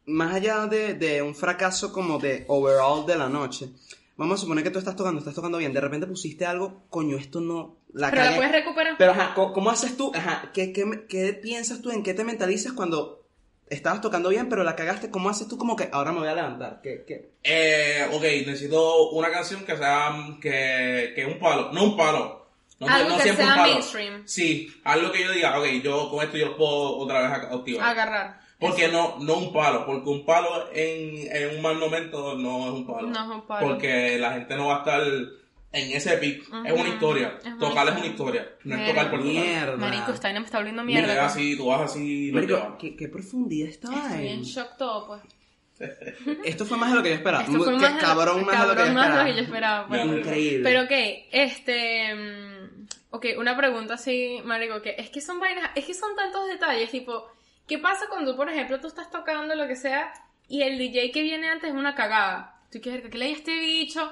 más allá de, de un fracaso como de overall de la noche, vamos a suponer que tú estás tocando, estás tocando bien, de repente pusiste algo, coño, esto no, la Pero la cagué. puedes recuperar. Pero ajá, ¿cómo, cómo haces tú? Ajá, ¿qué, qué, qué piensas tú? ¿En qué te mentalizas cuando estabas tocando bien, pero la cagaste? ¿Cómo haces tú como que ahora me voy a levantar? ¿Qué, qué? Eh, ok, necesito una canción que sea que, que un palo, no un palo. No, Algo que siempre un sea palo. mainstream. Sí, algo que yo diga, ok, yo con esto yo lo puedo otra vez activar. Agarrar. Porque no, no un palo, porque un palo en, en un mal momento no es un palo. No es un palo. Porque la gente no va a estar en ese pic. Es una historia. Es Tocar es una historia. No es Mierda. tocar por tocar. Mierda. Marico, vaina me está volviendo Mira, mierda. así, tú vas así. Marico. ¿qué, qué profundidad estaba Estoy en en? shock todo, pues. *laughs* Esto fue más de lo que yo esperaba. Esto fue más de lo- cabrón más de lo que yo cabrón más de esperaba. lo que yo esperaba, pues. Increíble. Pero ok, este. Ok, una pregunta así, Marico, que es que son vainas, es que son tantos detalles, tipo, ¿qué pasa cuando, por ejemplo, tú estás tocando lo que sea y el DJ que viene antes es una cagada? Tú quieres que le este bicho.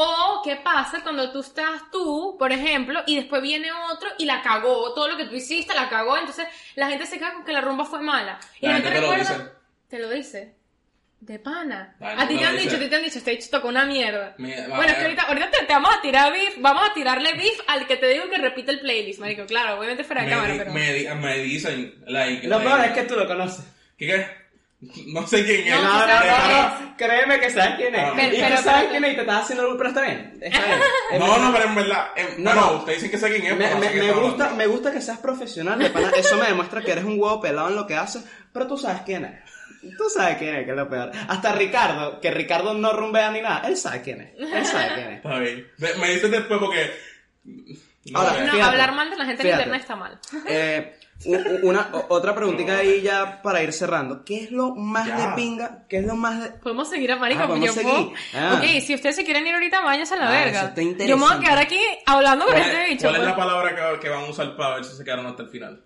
O qué pasa cuando tú estás tú, por ejemplo, y después viene otro y la cagó, todo lo que tú hiciste la cagó, entonces la gente se queda con que la rumba fue mala. Y La no te gente te lo recuerda- dice. Te lo dice. De pana. A ti no te han dice. dicho, a ti te han dicho, este dicho tocó una mierda. Va, bueno, es que ahorita, ahorita te, te vamos a tirar beef, vamos a tirarle beef al que te digo que repite el playlist, marico. Claro, obviamente fuera de Me, cámara, di- pero... me, di- me dicen, like, Lo like- peor es que tú lo conoces. ¿Qué qué? No sé quién es. No, No, no, créeme que sabes quién es. Ah, Pero- y pero- tú sabes pero- quién es y te estás haciendo algo, pero está *laughs* bien. Está bien. Es No, no, pero en verdad. eh, No, no, ustedes dicen que sé quién es. Me, gusta, me gusta que seas profesional, de pana. Eso me demuestra que eres un huevo pelado en lo que haces, pero tú sabes quién es. Tú sabes quién es, que es lo peor. Hasta Ricardo, que Ricardo no rumbea ni nada, él sabe quién es. Él sabe quién es. Está bien. Me, dices después porque. No, Ahora. No, Fíjate, hablar mal de la gente en internet está mal. Eh, una, otra preguntita ahí ya para ir cerrando. ¿Qué es lo más Ya. de pinga? ¿Qué es lo más de...? Podemos seguir a Marico, Ah, yo puedo... seguir. Ah. Ok, si ustedes se quieren ir ahorita, váyanse a la Ah, verga. Yo me voy a quedar aquí hablando con ¿Cuál, este es, bicho. cuál es pues. la palabra que, que van a usar para ver si se quedaron hasta el final?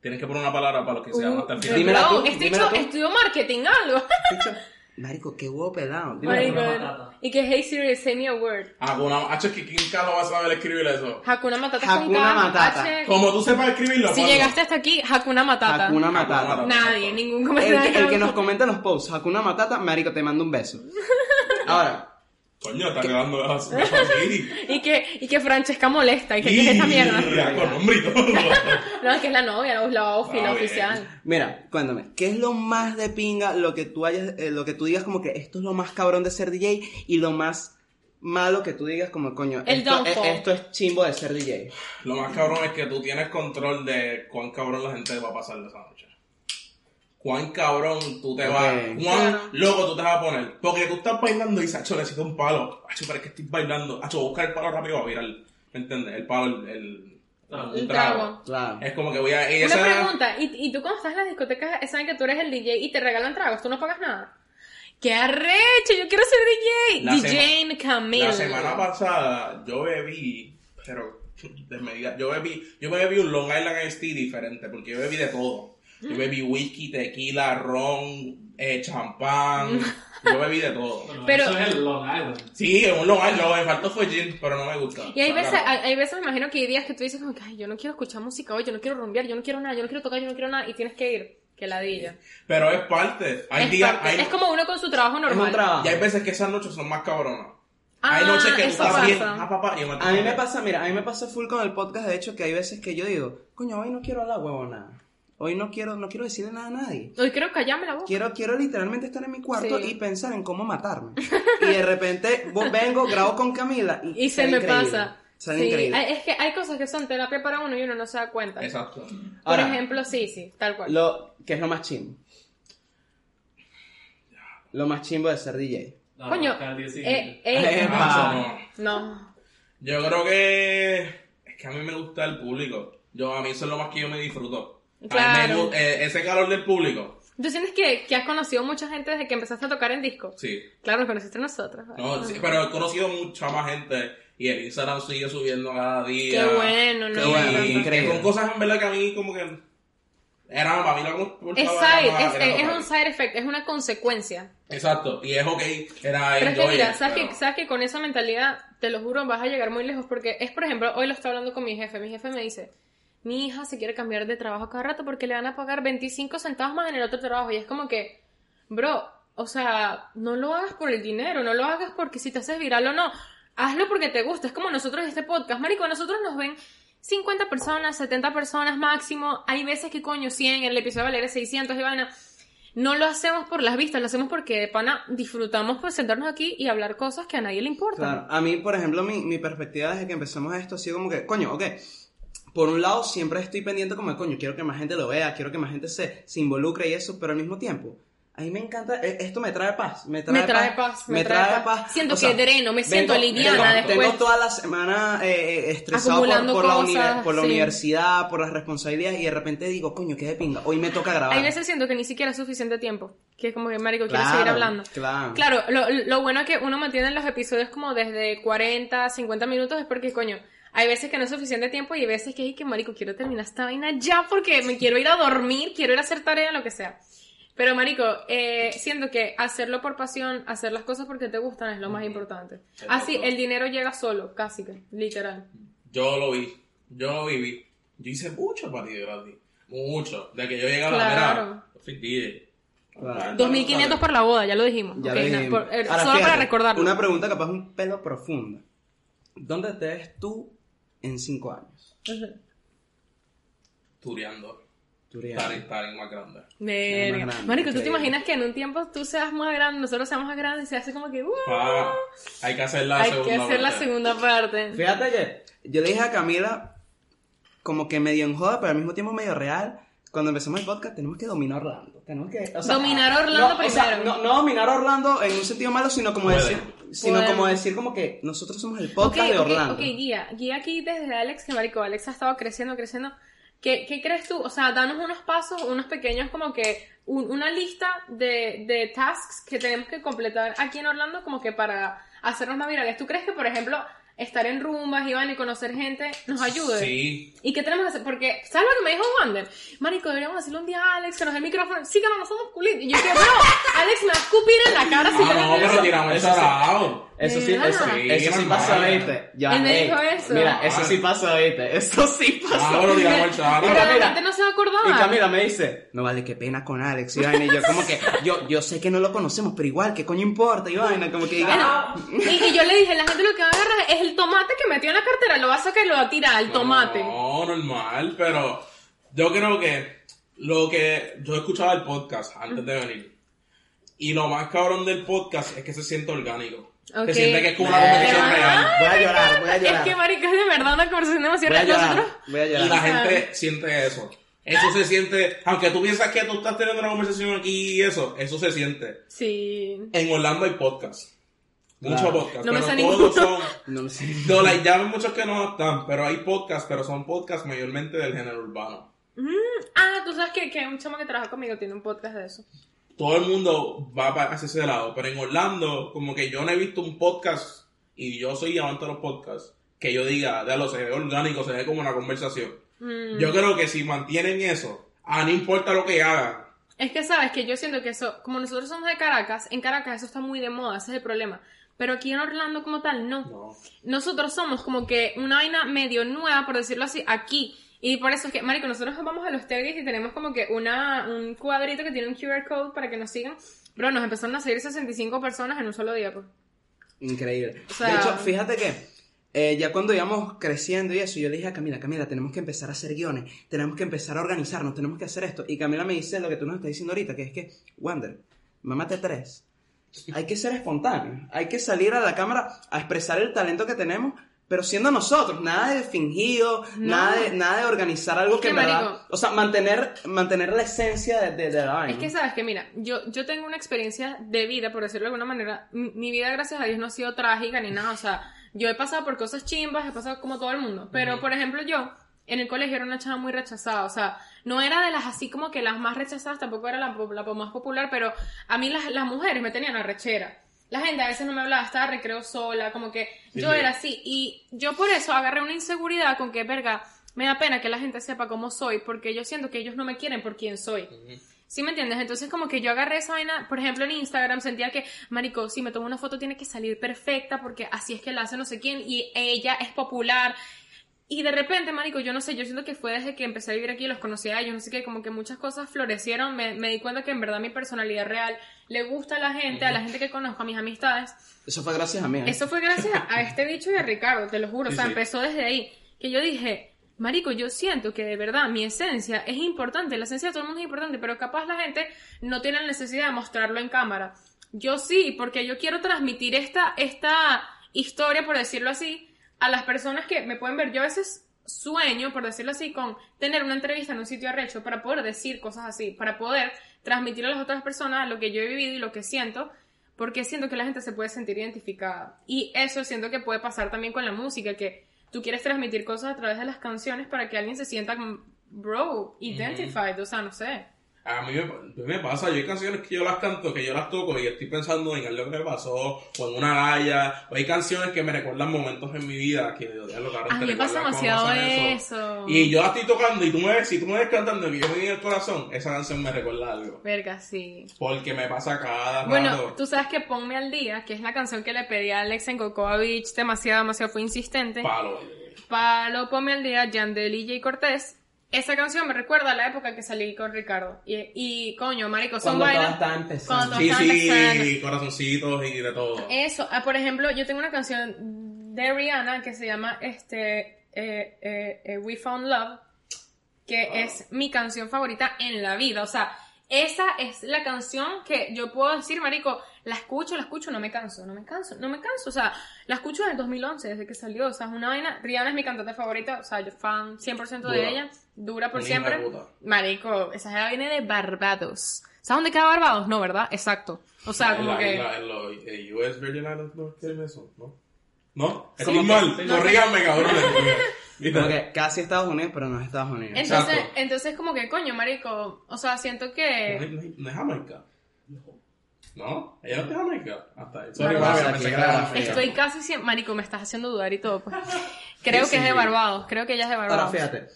Tienen que poner una palabra para los que se quedaron hasta el final. Dímela tú, este dímela bicho tú. estudió marketing, algo. Dicho, *laughs* Marico, qué huevo pelado. Dime. Marico, Matata. y que hey Siri, say me a word. Hakuna, H, que ¿quién carajo va a saber escribir eso? Hakuna Matata con Hakuna K, Matata. H. Como tú sepas escribirlo, Si llegaste hasta aquí, Hakuna Matata. Hakuna Hakuna Matata. Matata. Nadie, ningún comentario. el que nos comenta en los posts, Hakuna Matata, marico, te mando un beso. *laughs* Ahora, Coño, está quedando así. así. Y que, y que Francesca molesta, y que, ¿qué es esta mierda? Ya, Con nombre y todo. *laughs* No, es que es la novia, no, es la Ah, bien. oficial. mira, cuéntame, ¿qué es lo más de pinga lo que tú hayas, eh, lo que tú digas como que esto es lo más cabrón de ser DJ y lo más malo que tú digas como coño, El esto, eh, esto es chimbo de ser DJ? Lo más cabrón es que tú tienes control de cuán cabrón la gente va a pasar de esa noche. Cuán cabrón tú te vas, cuán Claro. loco tú te vas a poner. Porque tú estás bailando y dices, acho, necesito un palo. Acho, pero es que estoy bailando. Acho, busca el palo rápido a virar. ¿Me entiendes? El palo, el, el, Ah, un trago. trago. Claro. Es como que voy a... y Una esa- pregunta, ¿y, y tú cuando estás en las discotecas saben que tú eres el DJ y te regalan tragos? ¿Tú no pagas nada? ¡Qué arrecho! ¡Yo quiero ser DJ! La DJ Camille. La semana pasada yo bebí, pero *laughs* desmedida, yo bebí, yo me bebí un Long Island Iced Tea diferente, porque yo bebí de todo. Yo bebí whisky, tequila, ron, eh, champán, yo bebí de todo. Bueno, Pero- eso es el Long Island. Sí, un Long Island, lo que me faltó fue gin, pero no me gusta. Y hay veces, Claro. hay, hay veces me imagino que hay días que tú dices como que, ay, yo no quiero escuchar música hoy, yo no quiero rumbear, yo no quiero nada, yo no quiero tocar, yo no quiero nada, y tienes que ir. Que ladilla. Pero es parte. Hay es, días, parte. hay, es como uno con su trabajo Es normal. trabajo. y hay veces que esas noches son más cabronas. Ah, hay noches que tú estás bien, ah, papá, yo A mí me pasa, mira, a mí me pasa full con el podcast, de hecho, que hay veces que yo digo, coño, hoy no quiero hablar huevona. Hoy no quiero, no quiero decirle nada a nadie. Hoy quiero callarme la boca. Quiero, quiero literalmente estar en mi cuarto Sí. y pensar en cómo matarme. Y de repente vengo, grabo con Camila y, Y se me increíble. pasa. Sí, hay- es que hay cosas que son terapia para uno y uno no se da cuenta. Exacto. Por Ahora, ejemplo, sí, sí, tal cual. Lo, que es lo más chimbo. Lo más chimbo de ser DJ. No, Coño, día eh, eh, *laughs* no. no. Yo creo que es que a mí me gusta el público. Yo a mí eso es lo más que yo me disfruto. Claro. eh, ese calor del público. ¿Tú sientes que, que has conocido mucha gente desde que empezaste a tocar en disco? Sí. Claro, nos conociste a nosotros. No, sí, pero he conocido mucha más gente y el Instagram sigue subiendo cada día. Qué bueno, Qué ¿no? bueno, Me encanta. increíble. Son cosas en verdad que a mí como que era para mí lo que Es side, era es, era es un side effect, es una consecuencia. Exacto, y es ok, era Pero es que mira, ¿sabes, pero- que, sabes que con esa mentalidad, te lo juro, vas a llegar muy lejos porque es, por ejemplo, hoy lo estoy hablando con mi jefe. Mi jefe me dice, mi hija se quiere cambiar de trabajo cada rato porque le van a pagar 25 centavos más en el otro trabajo. Y es como que, bro, o sea, no lo hagas por el dinero, no lo hagas porque si te haces viral o no. Hazlo porque te gusta. Es como nosotros este podcast. Marico, nosotros nos ven 50 personas, 70 personas máximo. Hay veces que coño 100, el episodio vale 600 y vaina. No lo hacemos por las vistas, lo hacemos porque de pana disfrutamos pues sentarnos aquí y hablar cosas que a nadie le importan. Claro, a mí, por ejemplo, mi, mi perspectiva desde que empezamos esto ha sido como que, coño, ok, por un lado siempre estoy pendiente como de, coño, quiero que más gente lo vea, quiero que más gente se, se involucre y eso, pero al mismo tiempo, a mí me encanta, e- esto me trae paz, me trae, Me trae paz, me me trae trae paz. paz. Siento O sea, que dreno, me siento liviana tengo, después. Tengo toda la semana eh, eh, estresado por, la, cosas, uni- por la sí. universidad, por las responsabilidades y de repente digo, coño, qué de pinga, hoy me toca grabar. Hay veces siento que ni siquiera es suficiente tiempo. Que es como que, marico, quiero Claro, seguir hablando. claro. Claro, lo, lo bueno es que uno mantiene los episodios como desde 40, 50 minutos es porque, coño, hay veces que no es suficiente tiempo y hay veces que, ay, que marico, quiero terminar esta vaina ya porque me quiero ir a dormir, quiero ir a hacer tarea, lo que sea. Pero, marico, eh, siento que hacerlo por pasión, hacer las cosas porque te gustan es lo más importante. Así, el dinero llega solo, casi que, literal. Yo lo vi, yo lo viví. Yo hice mucho para ti gratis. Mucho. De que yo llegué a la soy DJ. Claro. 2500 por la boda, ya lo dijimos. Ya lo no, dijimos. por- eh, Ahora, solo para recordarlo. Una pregunta capaz un pelo profunda. ¿Dónde te ves tú en cinco años? Tureando. Estar en más grande. Verga. Marico, ¿tú te imaginas que en un tiempo tú seas más grande, nosotros seamos más grandes y se hace como que... "Uh, Pa, hay que hacer la hay segunda que hacer la parte. segunda parte. Fíjate que yo le dije a Camila, como que medio en joda, pero al mismo tiempo medio real. Cuando empezamos el podcast, tenemos que dominar Orlando. Tenemos que. o sea, Dominar Orlando no, o sea, primero. no, no dominar Orlando en un sentido malo, sino como Puede. decir. Sino como decir como que nosotros somos el podcast de ok, Orlando. ok, guía. Guía aquí desde Alex, que marico, Alex ha estado creciendo, creciendo. ¿Qué, qué crees tú? O sea, danos unos pasos, unos pequeños como que un- una lista de, de tasks que tenemos que completar aquí en Orlando como que para hacernos más virales. ¿Tú crees que, por ejemplo, estar en rumbas, Iván, y conocer gente nos ayude? Sí. ¿Y qué tenemos que hacer? Porque, ¿sabes lo que me dijo Wander? Marico, deberíamos hacerle un día a Alex, que nos dé el micrófono. Sí, que no, no somos culitos. Y yo dije, bro, Alex me va a escupir en la cara si yo Ah, no, pero eso. tiramos el Eso. Eso sí, eso, Sí, eso sí pasó, ¿viste? Ya, Él me dijo eso. Mira, eso Ah. sí pasó, ¿viste? Eso sí pasó. Ah, el Pero la mira. gente no se va a acordar. Y Camila me dice, no vale, qué pena con Alex y vaina. Y yo como que, yo, yo sé que no lo conocemos, pero igual, ¿qué coño importa? Y vaina, como que y, y yo le dije, la gente lo que va a agarrar es el tomate que metió en la cartera, lo va a sacar y lo va a tirar, el tomate. No, normal, pero yo creo que lo que yo escuchaba el podcast antes de venir. Y lo más cabrón del podcast es que se siente orgánico. Ok. Se siente que es como una conversación real. voy a llorar, voy a llorar. Es que, marico, es de verdad una conversación demasiado voy a llorar, Nosotros, voy a Y llorar. la gente siente eso. Eso se siente, aunque tú piensas que tú estás teniendo una conversación aquí y eso, eso se siente. sí. En Orlando hay podcasts. Muchos podcasts, No me pero sé todos ninguno. son... *laughs* No lo sé. No, like, ya ven muchos que no están, pero hay podcasts, pero son podcasts mayormente del género urbano. Ah, tú sabes que, que un chamo que trabaja conmigo tiene un podcast de eso. Todo el mundo va para hacia ese lado, pero en Orlando, como que yo no he visto un podcast, y yo soy amante de los podcasts, que yo diga, de lo se ve orgánico, se ve como una conversación. Mm. Yo creo que si mantienen eso, a no importa lo que hagan, Es que sabes que yo siento que eso, como nosotros somos de Caracas, en Caracas eso está muy de moda, ese es el problema. Pero aquí en Orlando como tal, no. no. Nosotros somos como que una vaina medio nueva, por decirlo así, aquí. Y por eso es que, marico, nosotros vamos a los tailgates y tenemos como que una, un cuadrito que tiene un QR code para que nos sigan. Bro, nos empezaron a seguir 65 personas en un solo día, pues. Increíble. O sea- de hecho, fíjate que eh, ya cuando íbamos creciendo y eso, yo le dije a Camila, Camila, tenemos que empezar a hacer guiones, tenemos que empezar a organizarnos, tenemos que hacer esto. Y Camila me dice lo que tú nos estás diciendo ahorita, que es que, Wander, mámate tres. Hay que ser espontáneo, hay que salir a la cámara a expresar el talento que tenemos, pero siendo nosotros, nada de fingido, No. nada, de, nada de organizar algo Es que, que, verdad, o sea, mantener, mantener la esencia de, de, de la vaina. Es que sabes que, mira, yo, yo tengo una experiencia de vida, por decirlo de alguna manera. Mi, mi vida, gracias a Dios, no ha sido trágica ni nada. O sea, yo he pasado por cosas chimbas, he pasado como todo el mundo. Pero, por ejemplo, yo en el colegio era una chava muy rechazada. O sea, no era de las así como que las más rechazadas, tampoco era la, la más popular, pero a mí las, las mujeres me tenían arrechera. La gente a veces no me hablaba, estaba recreo sola, como que Sí, yo sí. era así. Y yo por eso agarré una inseguridad con que, verga, me da pena que la gente sepa cómo soy, porque yo siento que ellos no me quieren por quién soy. ¿Sí me entiendes? Entonces como que yo agarré esa vaina, por ejemplo en Instagram sentía que, marico, si me tomo una foto tiene que salir perfecta porque así es que la hace no sé quién y ella es popular. Y de repente, marico, yo no sé, yo siento que fue desde que empecé a vivir aquí, los conocí a ellos, no sé qué, como que muchas cosas florecieron, me, me di cuenta que en verdad mi personalidad real le gusta a la gente, a la gente que conozco, a mis amistades. Eso fue gracias a mí. ¿eh? Eso fue gracias a este bicho y a Ricardo, te lo juro. Sí, o sea, sí. empezó desde ahí. Que yo dije, Marico, yo siento que de verdad mi esencia es importante. La esencia de todo el mundo es importante, pero capaz la gente no tiene la necesidad de mostrarlo en cámara. Yo sí, porque yo quiero transmitir esta, esta historia, por decirlo así, a las personas que me pueden ver. Yo a veces sueño, por decirlo así, con tener una entrevista en un sitio arrecho para poder decir cosas así, para poder transmitir a las otras personas lo que yo he vivido y lo que siento, porque siento que la gente se puede sentir identificada. Y eso siento que puede pasar también con la música, que tú quieres transmitir cosas a través de las canciones para que alguien se sienta como, bro, identified, o sea, no sé. A mí me, pasa, yo hay canciones que yo las canto, que yo las toco y estoy pensando en algo que me pasó, o en una raya, o hay canciones que me recuerdan momentos en mi vida que ya lo A mí me pasa demasiado eso. Y yo la estoy tocando y tú me ves, si tú me ves cantando y yo me en el corazón, esa canción me recuerda algo. Verga, sí. Porque me pasa cada Bueno, rato. tú sabes que Ponme al Día, que es la canción que le pedí a Alex en Cocoa Beach, demasiado, demasiado fue insistente. Palo. Palo, Ponme al Día, Yandel y Jay Cortés. Esa canción me recuerda a la época que salí con Ricardo. Y, y coño, marico, son Cuando todo vainas... estaba empezando. Cuando- Sí, están sí, empezando. corazoncitos y de todo. Eso, ah, por ejemplo, yo tengo una canción de Rihanna que se llama este eh, eh, eh, We Found Love, que es mi canción favorita en la vida. O sea, esa es la canción que yo puedo decir, marico, la escucho, la escucho, no me canso, no me canso, no me canso. O sea, la escucho desde el 2011, desde que salió. O sea, es una vaina. Rihanna es mi cantante favorita, o sea, yo fan 100% de Dura. ella, dura por siempre. de. Marico, esa jeva viene de Barbados. ¿Sabes dónde queda Barbados? No, ¿verdad? Exacto. O sea, En como la- que... En, la- en los eh, US Virgin Islands no tienen eso, ¿no? ¿No? Estoy mal. Corríganme, cabrón. *laughs* Como que casi Estados Unidos, pero no es Estados Unidos. Entonces, Exacto. entonces como que, coño, marico, o sea, siento que... no es- no es Jamaica. ¿No? Ella no es de Jamaica. Hasta ahí. Sorry, Barbados. mami, pensé que era de África. Estoy casi siempre... Marico, me estás haciendo dudar y todo, pues. *laughs* Creo Sí, que es de. Barbados, creo que ella es de Barbados. Ahora fíjate,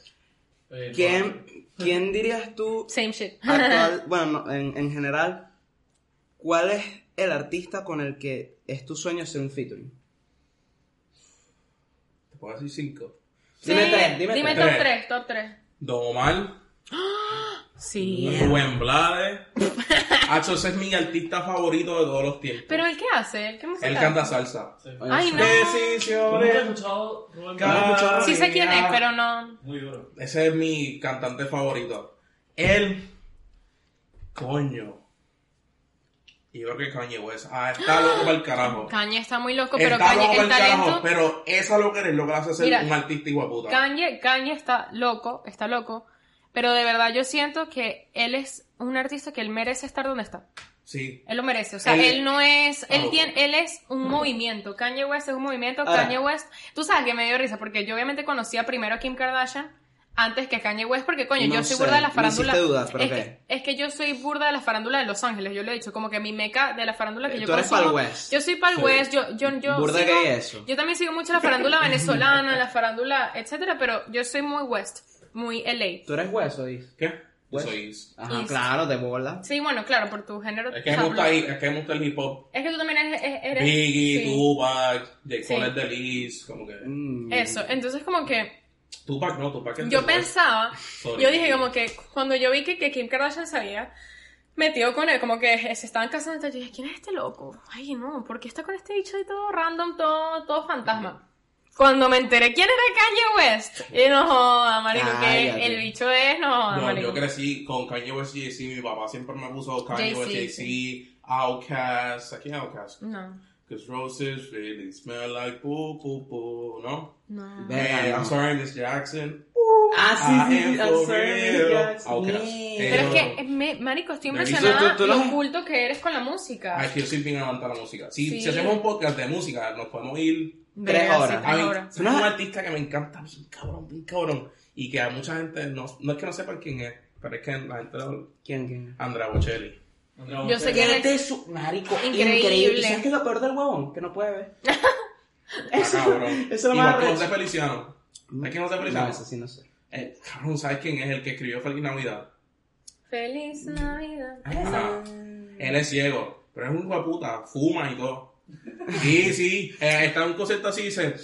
Eh, ¿quién, ¿quién dirías tú Same shit. actual, *laughs* bueno, no, en, en general, cuál es el artista con el que es tu sueño ser un featuring? Te puedo decir cinco. Dime tres, dime tres. top Tres. 3, top 3. Don Omar, Sí. Rubén Blades. *laughs* Hacho, ese es mi artista favorito de todos los tiempos. ¿Pero él qué hace? ¿Qué música Él hace? canta salsa. Sí. Ay, no. He Decisiones. escuchado Rubén Cada- Blades. Sí sé quién es, pero no... Muy duro. Ese es mi cantante favorito. Él, coño. Y yo creo que Kanye West. Ah, está loco para el carajo. Kanye está muy loco, pero está Kanye, loco el para el carajo, talento... pero esa lo que es lo que hace ser Mira, un artista igual puta. Kanye, Kanye está loco, está loco, pero de verdad yo siento que él es un artista que él merece estar donde está. Sí. Él lo merece, o sea, Él- él, no es, él Ah, tiene, él es un movimiento, Kanye West es un movimiento, Ahora- Kanye West, tú sabes que me dio risa, porque yo obviamente conocía primero a Kim Kardashian antes que Kanye West, porque coño, No yo soy sé, burda de la farándula. dudar, pero es, ok. que, es que yo soy burda de la farándula de Los Ángeles, yo lo he dicho, como que mi meca de la farándula que Eh, yo tú eres consumo- pa'l West. Yo soy pa'l Sí. West, yo, yo, yo Burda sigo- gay eso. Yo también sigo mucho la farándula venezolana, la farándula, etcétera, pero yo soy muy West, muy LA. ¿Tú eres hueso, Is? ¿Qué? Yo West. soy. Ajá, East. claro, de bola. Sí, bueno, claro, por tu género. Es que me o gusta, es que me gusta el hip hop. Es que tú también eres... eres- Biggie, sí. Tupac, J. Cole Sí. es de Liz, como que... Mm. Eso, entonces como que Tupac no, Tupac es yo West. pensaba, Sorry. yo dije como que cuando yo vi que, que Kim Kardashian se había metido con él, como que se estaban casando, yo dije, ¿quién es este loco? Ay, no, ¿por qué está con este bicho de todo random, todo, todo fantasma? Cuando me enteré quién era Kanye West, y no joda, marico, que el bicho es, no joda, No, marico. yo crecí con Kanye West y Jay-Z, mi papá siempre me puso Kanye West, Jay-Z, Outkast, ¿a quién es Outkast? No, Cause roses really smell like poo poo poo, ¿no? no. I'm sorry, Miss Jackson. Ah, I sí, sí, am I'm sorry, yes. Outcast. Yeah. Pero es que, me- marico, estoy impresionada tú- tú lo lo- oculto que eres con la música. Ay, que yo soy bien amante la música. Si, Sí. si hacemos un podcast de música, nos podemos ir tres sí, horas. A mí, horas. es un artista que me encanta, bien cabrón, bien cabrón. Y que a mucha gente, no, no es que no sepan quién es, pero es que la gente. ¿Quién, quién? Andrea Bocelli. Andrea Yo sé que es su marico Increíble. increíble. ¿Y ¿Sabes qué es lo peor del huevón? Que no puede ver. *laughs* Eso, Ah, eso es lo más. José Feliciano. ¿Es que José Feliciano? No, eso sí no sé. Eh, cabrón, ¿sabes quién es el que escribió Feliz Navidad? Feliz Navidad. Ajá. Él es ciego, pero es un hijo de puta, fuma y todo. Sí, sí, eh, está en un concierto así y dice,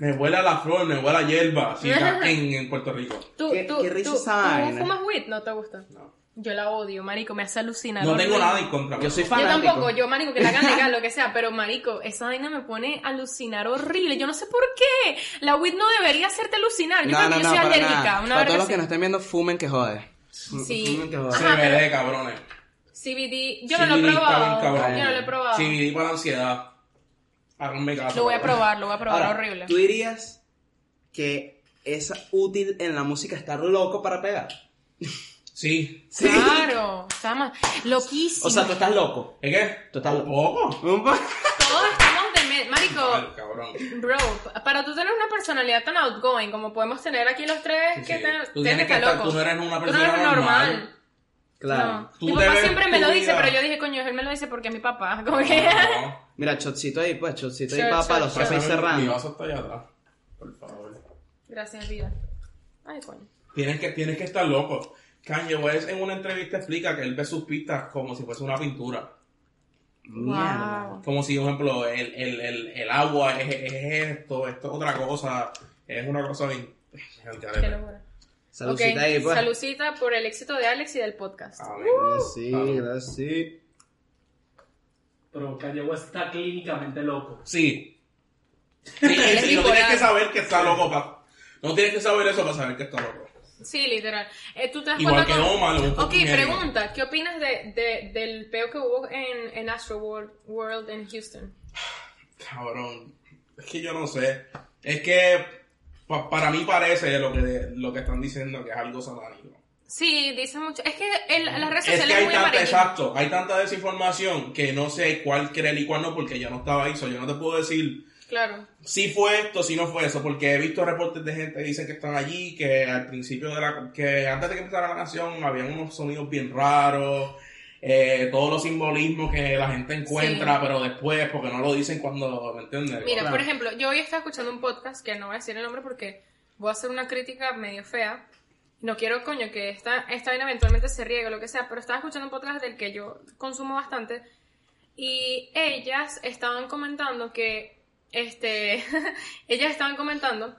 me huele a la flor, me huele a hierba, así está *laughs* en, en Puerto Rico. ¿Tú, ¿Qué- tú, qué risa tú, tú fumas weed? ¿No te gusta? No, Yo la odio, marico, me hace alucinar. no tengo nada en contra. Yo soy Yo fanático. tampoco, yo, marico, que la hagan *laughs* legal, lo que sea, pero, marico, esa vaina me pone a alucinar horrible. Yo no sé por qué. La weed no debería hacerte alucinar. Yo No, creo no, que yo no, soy para alérgica. nada. Una Para todos los que así. no estén viendo, fumen que jode. Sí. Fumen que jode. Ajá. CBD, cabrones. CBD, yo no lo he probado. Yo no lo he probado. CBD para la ansiedad. Háganme caso. Lo voy a probar, lo voy a probar, Ahora, horrible. ¿Tú dirías que es útil en la música estar loco para pegar? *laughs* Sí. Claro, está más loquísimo. O sea, tú estás loco. ¿Es qué? Total. ¿Un poco? Un poco. Todos estamos de... me- Marico, cabrón. Bro, para tú tener una personalidad tan outgoing como podemos tener aquí los tres, Sí, que sí. te- Tú tienes tienes que estar estar- loco. tú no eres una Tú persona eres normal. Claro. No. Tú Mi papá debes siempre me tu lo dice, vida. pero yo dije, coño, él me lo dice porque es mi papá. *laughs* Como que... No. Mira, chocito ahí, pues, chocito ahí Shot, shot, los shot. ahí Mi cerrando. vaso está allá atrás. Por favor. Gracias, vida. Ay, coño. Tienes que, tienes que estar loco. Kanye West en una entrevista explica que él ve sus pistas como si fuese una pintura. Mierda. Wow. Como si, por ejemplo, el, el, el, el agua es, es esto, esto es otra cosa. Es una cosa bien... Qué locura. Saludcita Ok, ahí, pues. Saludcita por el éxito de Alex y del podcast. Sí, gracias, sí. Pero Kanye West está clínicamente loco. Sí. Sí, no tienes que saber que está loco, pa. No tienes que saber eso para saber que está loco. Sí, literal. Eh, ¿Tú te das Igual cuenta que Ok, pregunta. ¿Qué opinas de, de- del peo que hubo en, en Astro World, World en Houston? Cabrón. Es que yo no sé. Es que pa- para mí parece lo que, lo que están diciendo que es algo satánico. Sí, dicen mucho. Es que el- las redes Es sociales que es hay muy tanta, exacto, hay tanta desinformación que no sé cuál creer y cuál no porque yo no estaba ahí, so yo no te puedo decir Claro. si fue esto, si no fue eso, porque he visto reportes de gente que dicen que están allí, que al principio de la, que antes de que empezara la canción habían unos sonidos bien raros, eh, todos los simbolismos que la gente encuentra, Sí. pero después, porque no lo dicen cuando, ¿me entiendes? Mira, Claro. por ejemplo, yo hoy estaba escuchando un podcast que no voy a decir el nombre porque voy a hacer una crítica medio fea. No quiero, coño, que esta, esta vaina eventualmente se riegue o lo que sea, pero estaba escuchando un podcast del que yo consumo bastante y ellas estaban comentando que, este, *laughs* ellas estaban comentando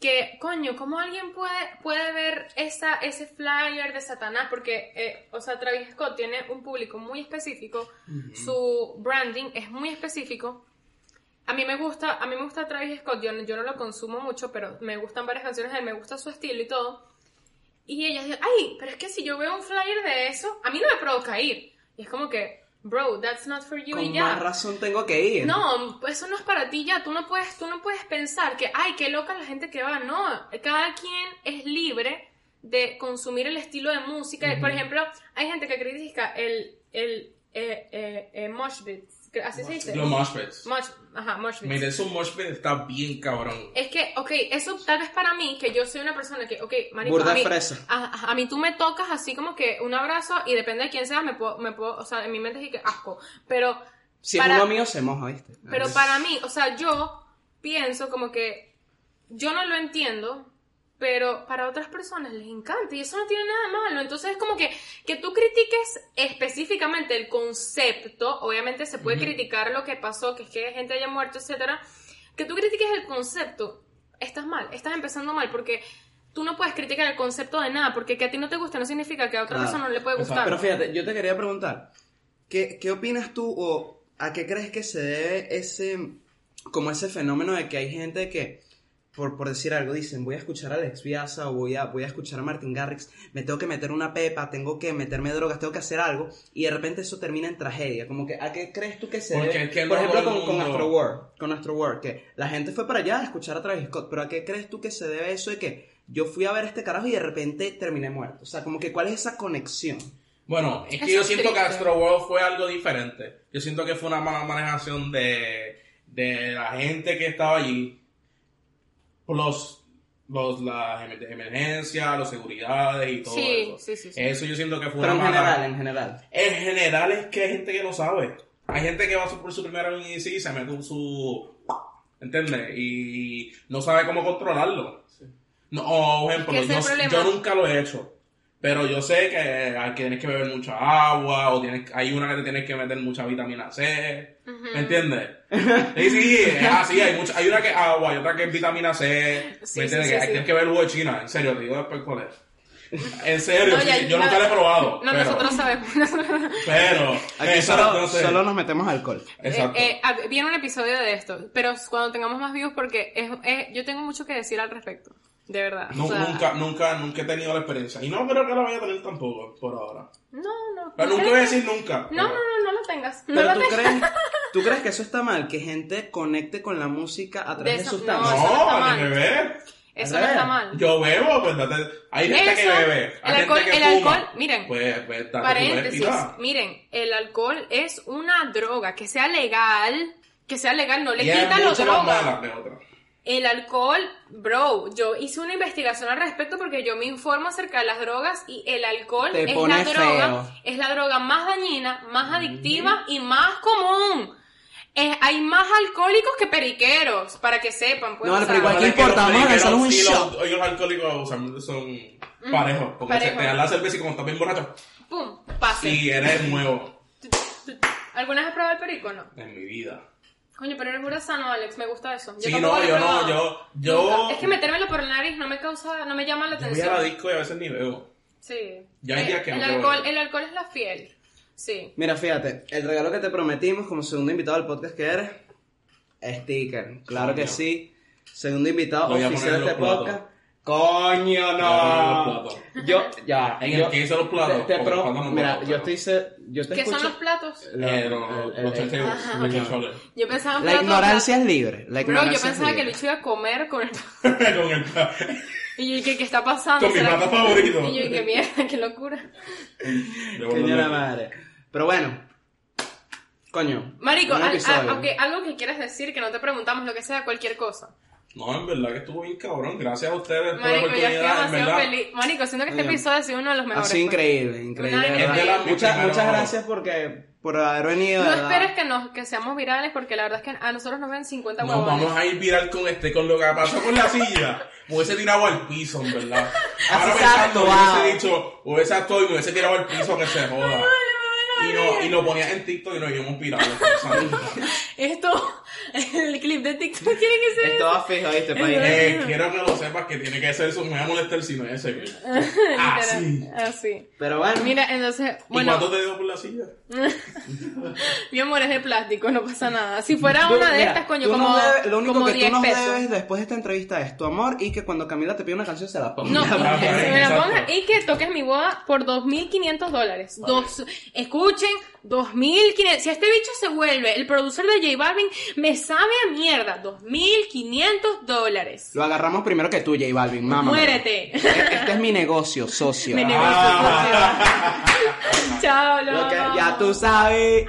que, coño, ¿cómo alguien puede, puede ver esa, ese flyer de Satanás? Porque, eh, o sea, Travis Scott tiene un público muy específico, su branding es muy específico. A mí me gusta, a mí me gusta Travis Scott, yo, no- yo no lo consumo mucho, pero me gustan varias canciones de él, me gusta su estilo y todo. Y ella dice, ay, pero es que si yo veo un flyer de eso, a mí no me provoca ir. Y es como que, bro, that's not for you y Con ya. más razón tengo que ir. No, eso no es para ti ya. Tú no puedes, tú no puedes pensar que, ay, qué loca la gente que va. No, cada quien es libre de consumir el estilo de música. Por ejemplo, hay gente que critica el, el, eh, eh, eh, mosh pit. Así se dice. Los mosh pits. Mosh, ajá, mosh pit. Mira, eso mosh pit está bien cabrón. Es que, ok, eso tal vez para mí, que yo soy una persona que, ok, marico, Burda a mí, fresa. A, a mí tú me tocas así como que un abrazo y depende de quién seas, me puedo, me puedo, o sea, en mi mente es que asco, pero Si para- es uno mío, se moja, ¿viste? pero para mí, o sea, yo pienso como que yo no lo entiendo, pero para otras personas les encanta y eso no tiene nada malo. Entonces es como que que tú critiques específicamente el concepto, obviamente se puede criticar lo que pasó, que es que gente haya muerto, etcétera, que tú critiques el concepto, estás mal, estás empezando mal porque tú no puedes criticar el concepto de nada, porque que a ti no te gusta no significa que a otra Claro. persona no le puede gustar. Pero fíjate, yo te quería preguntar, ¿qué, qué opinas tú o a qué crees que se debe ese, como ese fenómeno de que hay gente que, por, por decir algo, dicen, voy a escuchar a Alex Piazza o voy a, voy a escuchar a Martin Garrix, me tengo que meter una pepa, tengo que meterme drogas, tengo que hacer algo, y de repente eso termina en tragedia, como que, ¿a qué crees tú que se Porque debe? es que por ejemplo, con, con mundo- Astro World, con Astro World, que la gente fue para allá a escuchar a Travis Scott, pero ¿a qué crees tú que se debe eso de que yo fui a ver este carajo y de repente terminé muerto? O sea, como que, ¿cuál es esa conexión? Bueno, es que Eso yo es siento que. Astro World fue algo diferente. Yo siento que fue una mala manejación de, de la gente que estaba allí. Los, los, las em- emergencias, los seguridades y todo Sí, eso. sí, sí, sí. Eso yo siento que fue Pero en mala... general, en general. En general es que hay gente que no sabe. Hay gente que va por su primera vez y se mete con su... ¿Entiendes? Y no sabe cómo controlarlo. No, o, ejemplo, yo, yo nunca lo he hecho. Pero yo sé que hay que tienes que beber mucha agua, o tienes, hay una que te tienes que meter mucha vitamina C. ¿Me entiendes? *laughs* Sí, sí, es así. Hay, mucha, hay una que es agua y otra que es vitamina C. Sí, ¿Me entiendes? sí, que sí, tienes que beber jugo de China. En serio, te digo después cuál es. En serio, No, ya- sí, yo nunca lo he probado. No, pero, nosotros sabemos. *laughs* Pero, Aquí solo, no sé. solo nos metemos alcohol. Exacto. Eh, eh, hab- viene un episodio de esto, pero cuando tengamos más views, porque es, es- yo tengo mucho que decir al respecto, de verdad. Nu- o sea, nunca, nunca, nunca he tenido la experiencia. Y no creo que la vaya a tener tampoco, por ahora. No, no. Pero nunca voy a decir nunca. No, no, pero- no, no lo tengas. No Pero lo tú tengas. crees, *laughs* ¿tú crees que eso está mal? Que gente conecte con la música a través de, eso- sustancias. no, eso no está mal. beber. Eso no está mal. Yo bebo, pues date. Hay gente que Eso, bebe. Hay el alcohol- gente que el fuma. alcohol, miren, Pues, pues Paréntesis, miren, el alcohol es una droga, que sea legal, que sea legal, no le Y quita lo mucho El alcohol, bro, yo hice una investigación al respecto porque yo me informo acerca de las drogas y el alcohol Te es la droga, feo. es la droga más dañina, más adictiva y más común. Es- hay más alcohólicos que periqueros, para que sepan. Pues, No, o sea, pero igual que que importa, los vamos a lanzar un shot. los- los alcohólicos son parejos. Porque se te dan la cerveza y como estás bien borracho, pum, pase. si eres nuevo ¿Alguna vez has probado el perico o no? en mi vida. Coño, pero eres pura sano, Alex, me gusta eso. Yo Sí, no, yo no, yo, yo. Es que metérmelo por la nariz no me causa, no me llama la yo voy atención. a la disco y a veces ni veo. Sí. Ya hay Eh, días que el, no alcohol, el alcohol es la fiel. Sí. Mira, fíjate, el regalo que te prometimos como segundo invitado al podcast que eres, sticker. Claro que sí. Segundo invitado voy oficial de este podcast. Coño, no. los platos. Yo, ya. En yo- el que hice los platos, Te, te pro- los mira, yo estoy yo te ¿Qué son los platos? La- Eh, no, el- los Ajá, los ok. chocholes. Yo pensaba en La ignorancia es libre. La Bro, yo ignorancia pensaba que. Lucho iba a comer con el... *laughs* Con el Y yo dije, ¿qué está pasando? Con mi ¿Será plato favorito. Y yo dije, mierda, qué locura. *laughs* Coño la madre. Pero bueno. Coño. Marico, al- a- algo que quieras decir, que no te preguntamos, lo que sea, cualquier cosa. No, en verdad que estuvo bien cabrón. Gracias a ustedes por la Marico, yo estoy oportunidad, en verdad. feliz. Marico, siento que este Coño. episodio ha sido uno de los Ha mejores. sido pues. increíble, increíble. La- Muchas, muchas gracias porque, por haber venido. No verdad. esperes que, nos, que seamos virales porque la verdad es que a nosotros nos ven 50 Nos huevones. vamos a ir viral con este, con lo que pasó con la silla. Me hubiese tirado al piso, en verdad. Ahora ha pensando, actuado. hubiese dicho, hubiese actuado y me hubiese tirado al piso que se joda. Y, no, y lo ponías en TikTok y nos íbamos virales. *laughs* Esto, *laughs* el clip de TikTok tiene que ser... Esto va fijo, ¿viste? País. Eh, quiero que lo sepas que tiene que ser eso. Me va a molestar si no es ese clip. *laughs* Ah, sí. Así. Pero bueno. Mira, entonces, ¿Y bueno, cuánto te dio por la silla? *laughs* mi amor es de plástico, no pasa nada. Si fuera una de mira, estas, coño, como, lo único como que tú 10 nos pesos. debes después de esta entrevista es tu amor y que cuando Camila te pide una canción se la ponga. No, Ah, me la exacto. ponga y que toques mi boda por 2.500 dólares. Dos, escuchen, 2.500. Si este bicho se vuelve el producer de J Balvin, me sabe a mierda. 2.500 dólares. Lo agarramos primero que tú, J Balvin, mamá. Muérete. Este es mi negocio, socio. Mi negocio social. *laughs* Chao, Lo que loco. ya tú sabes.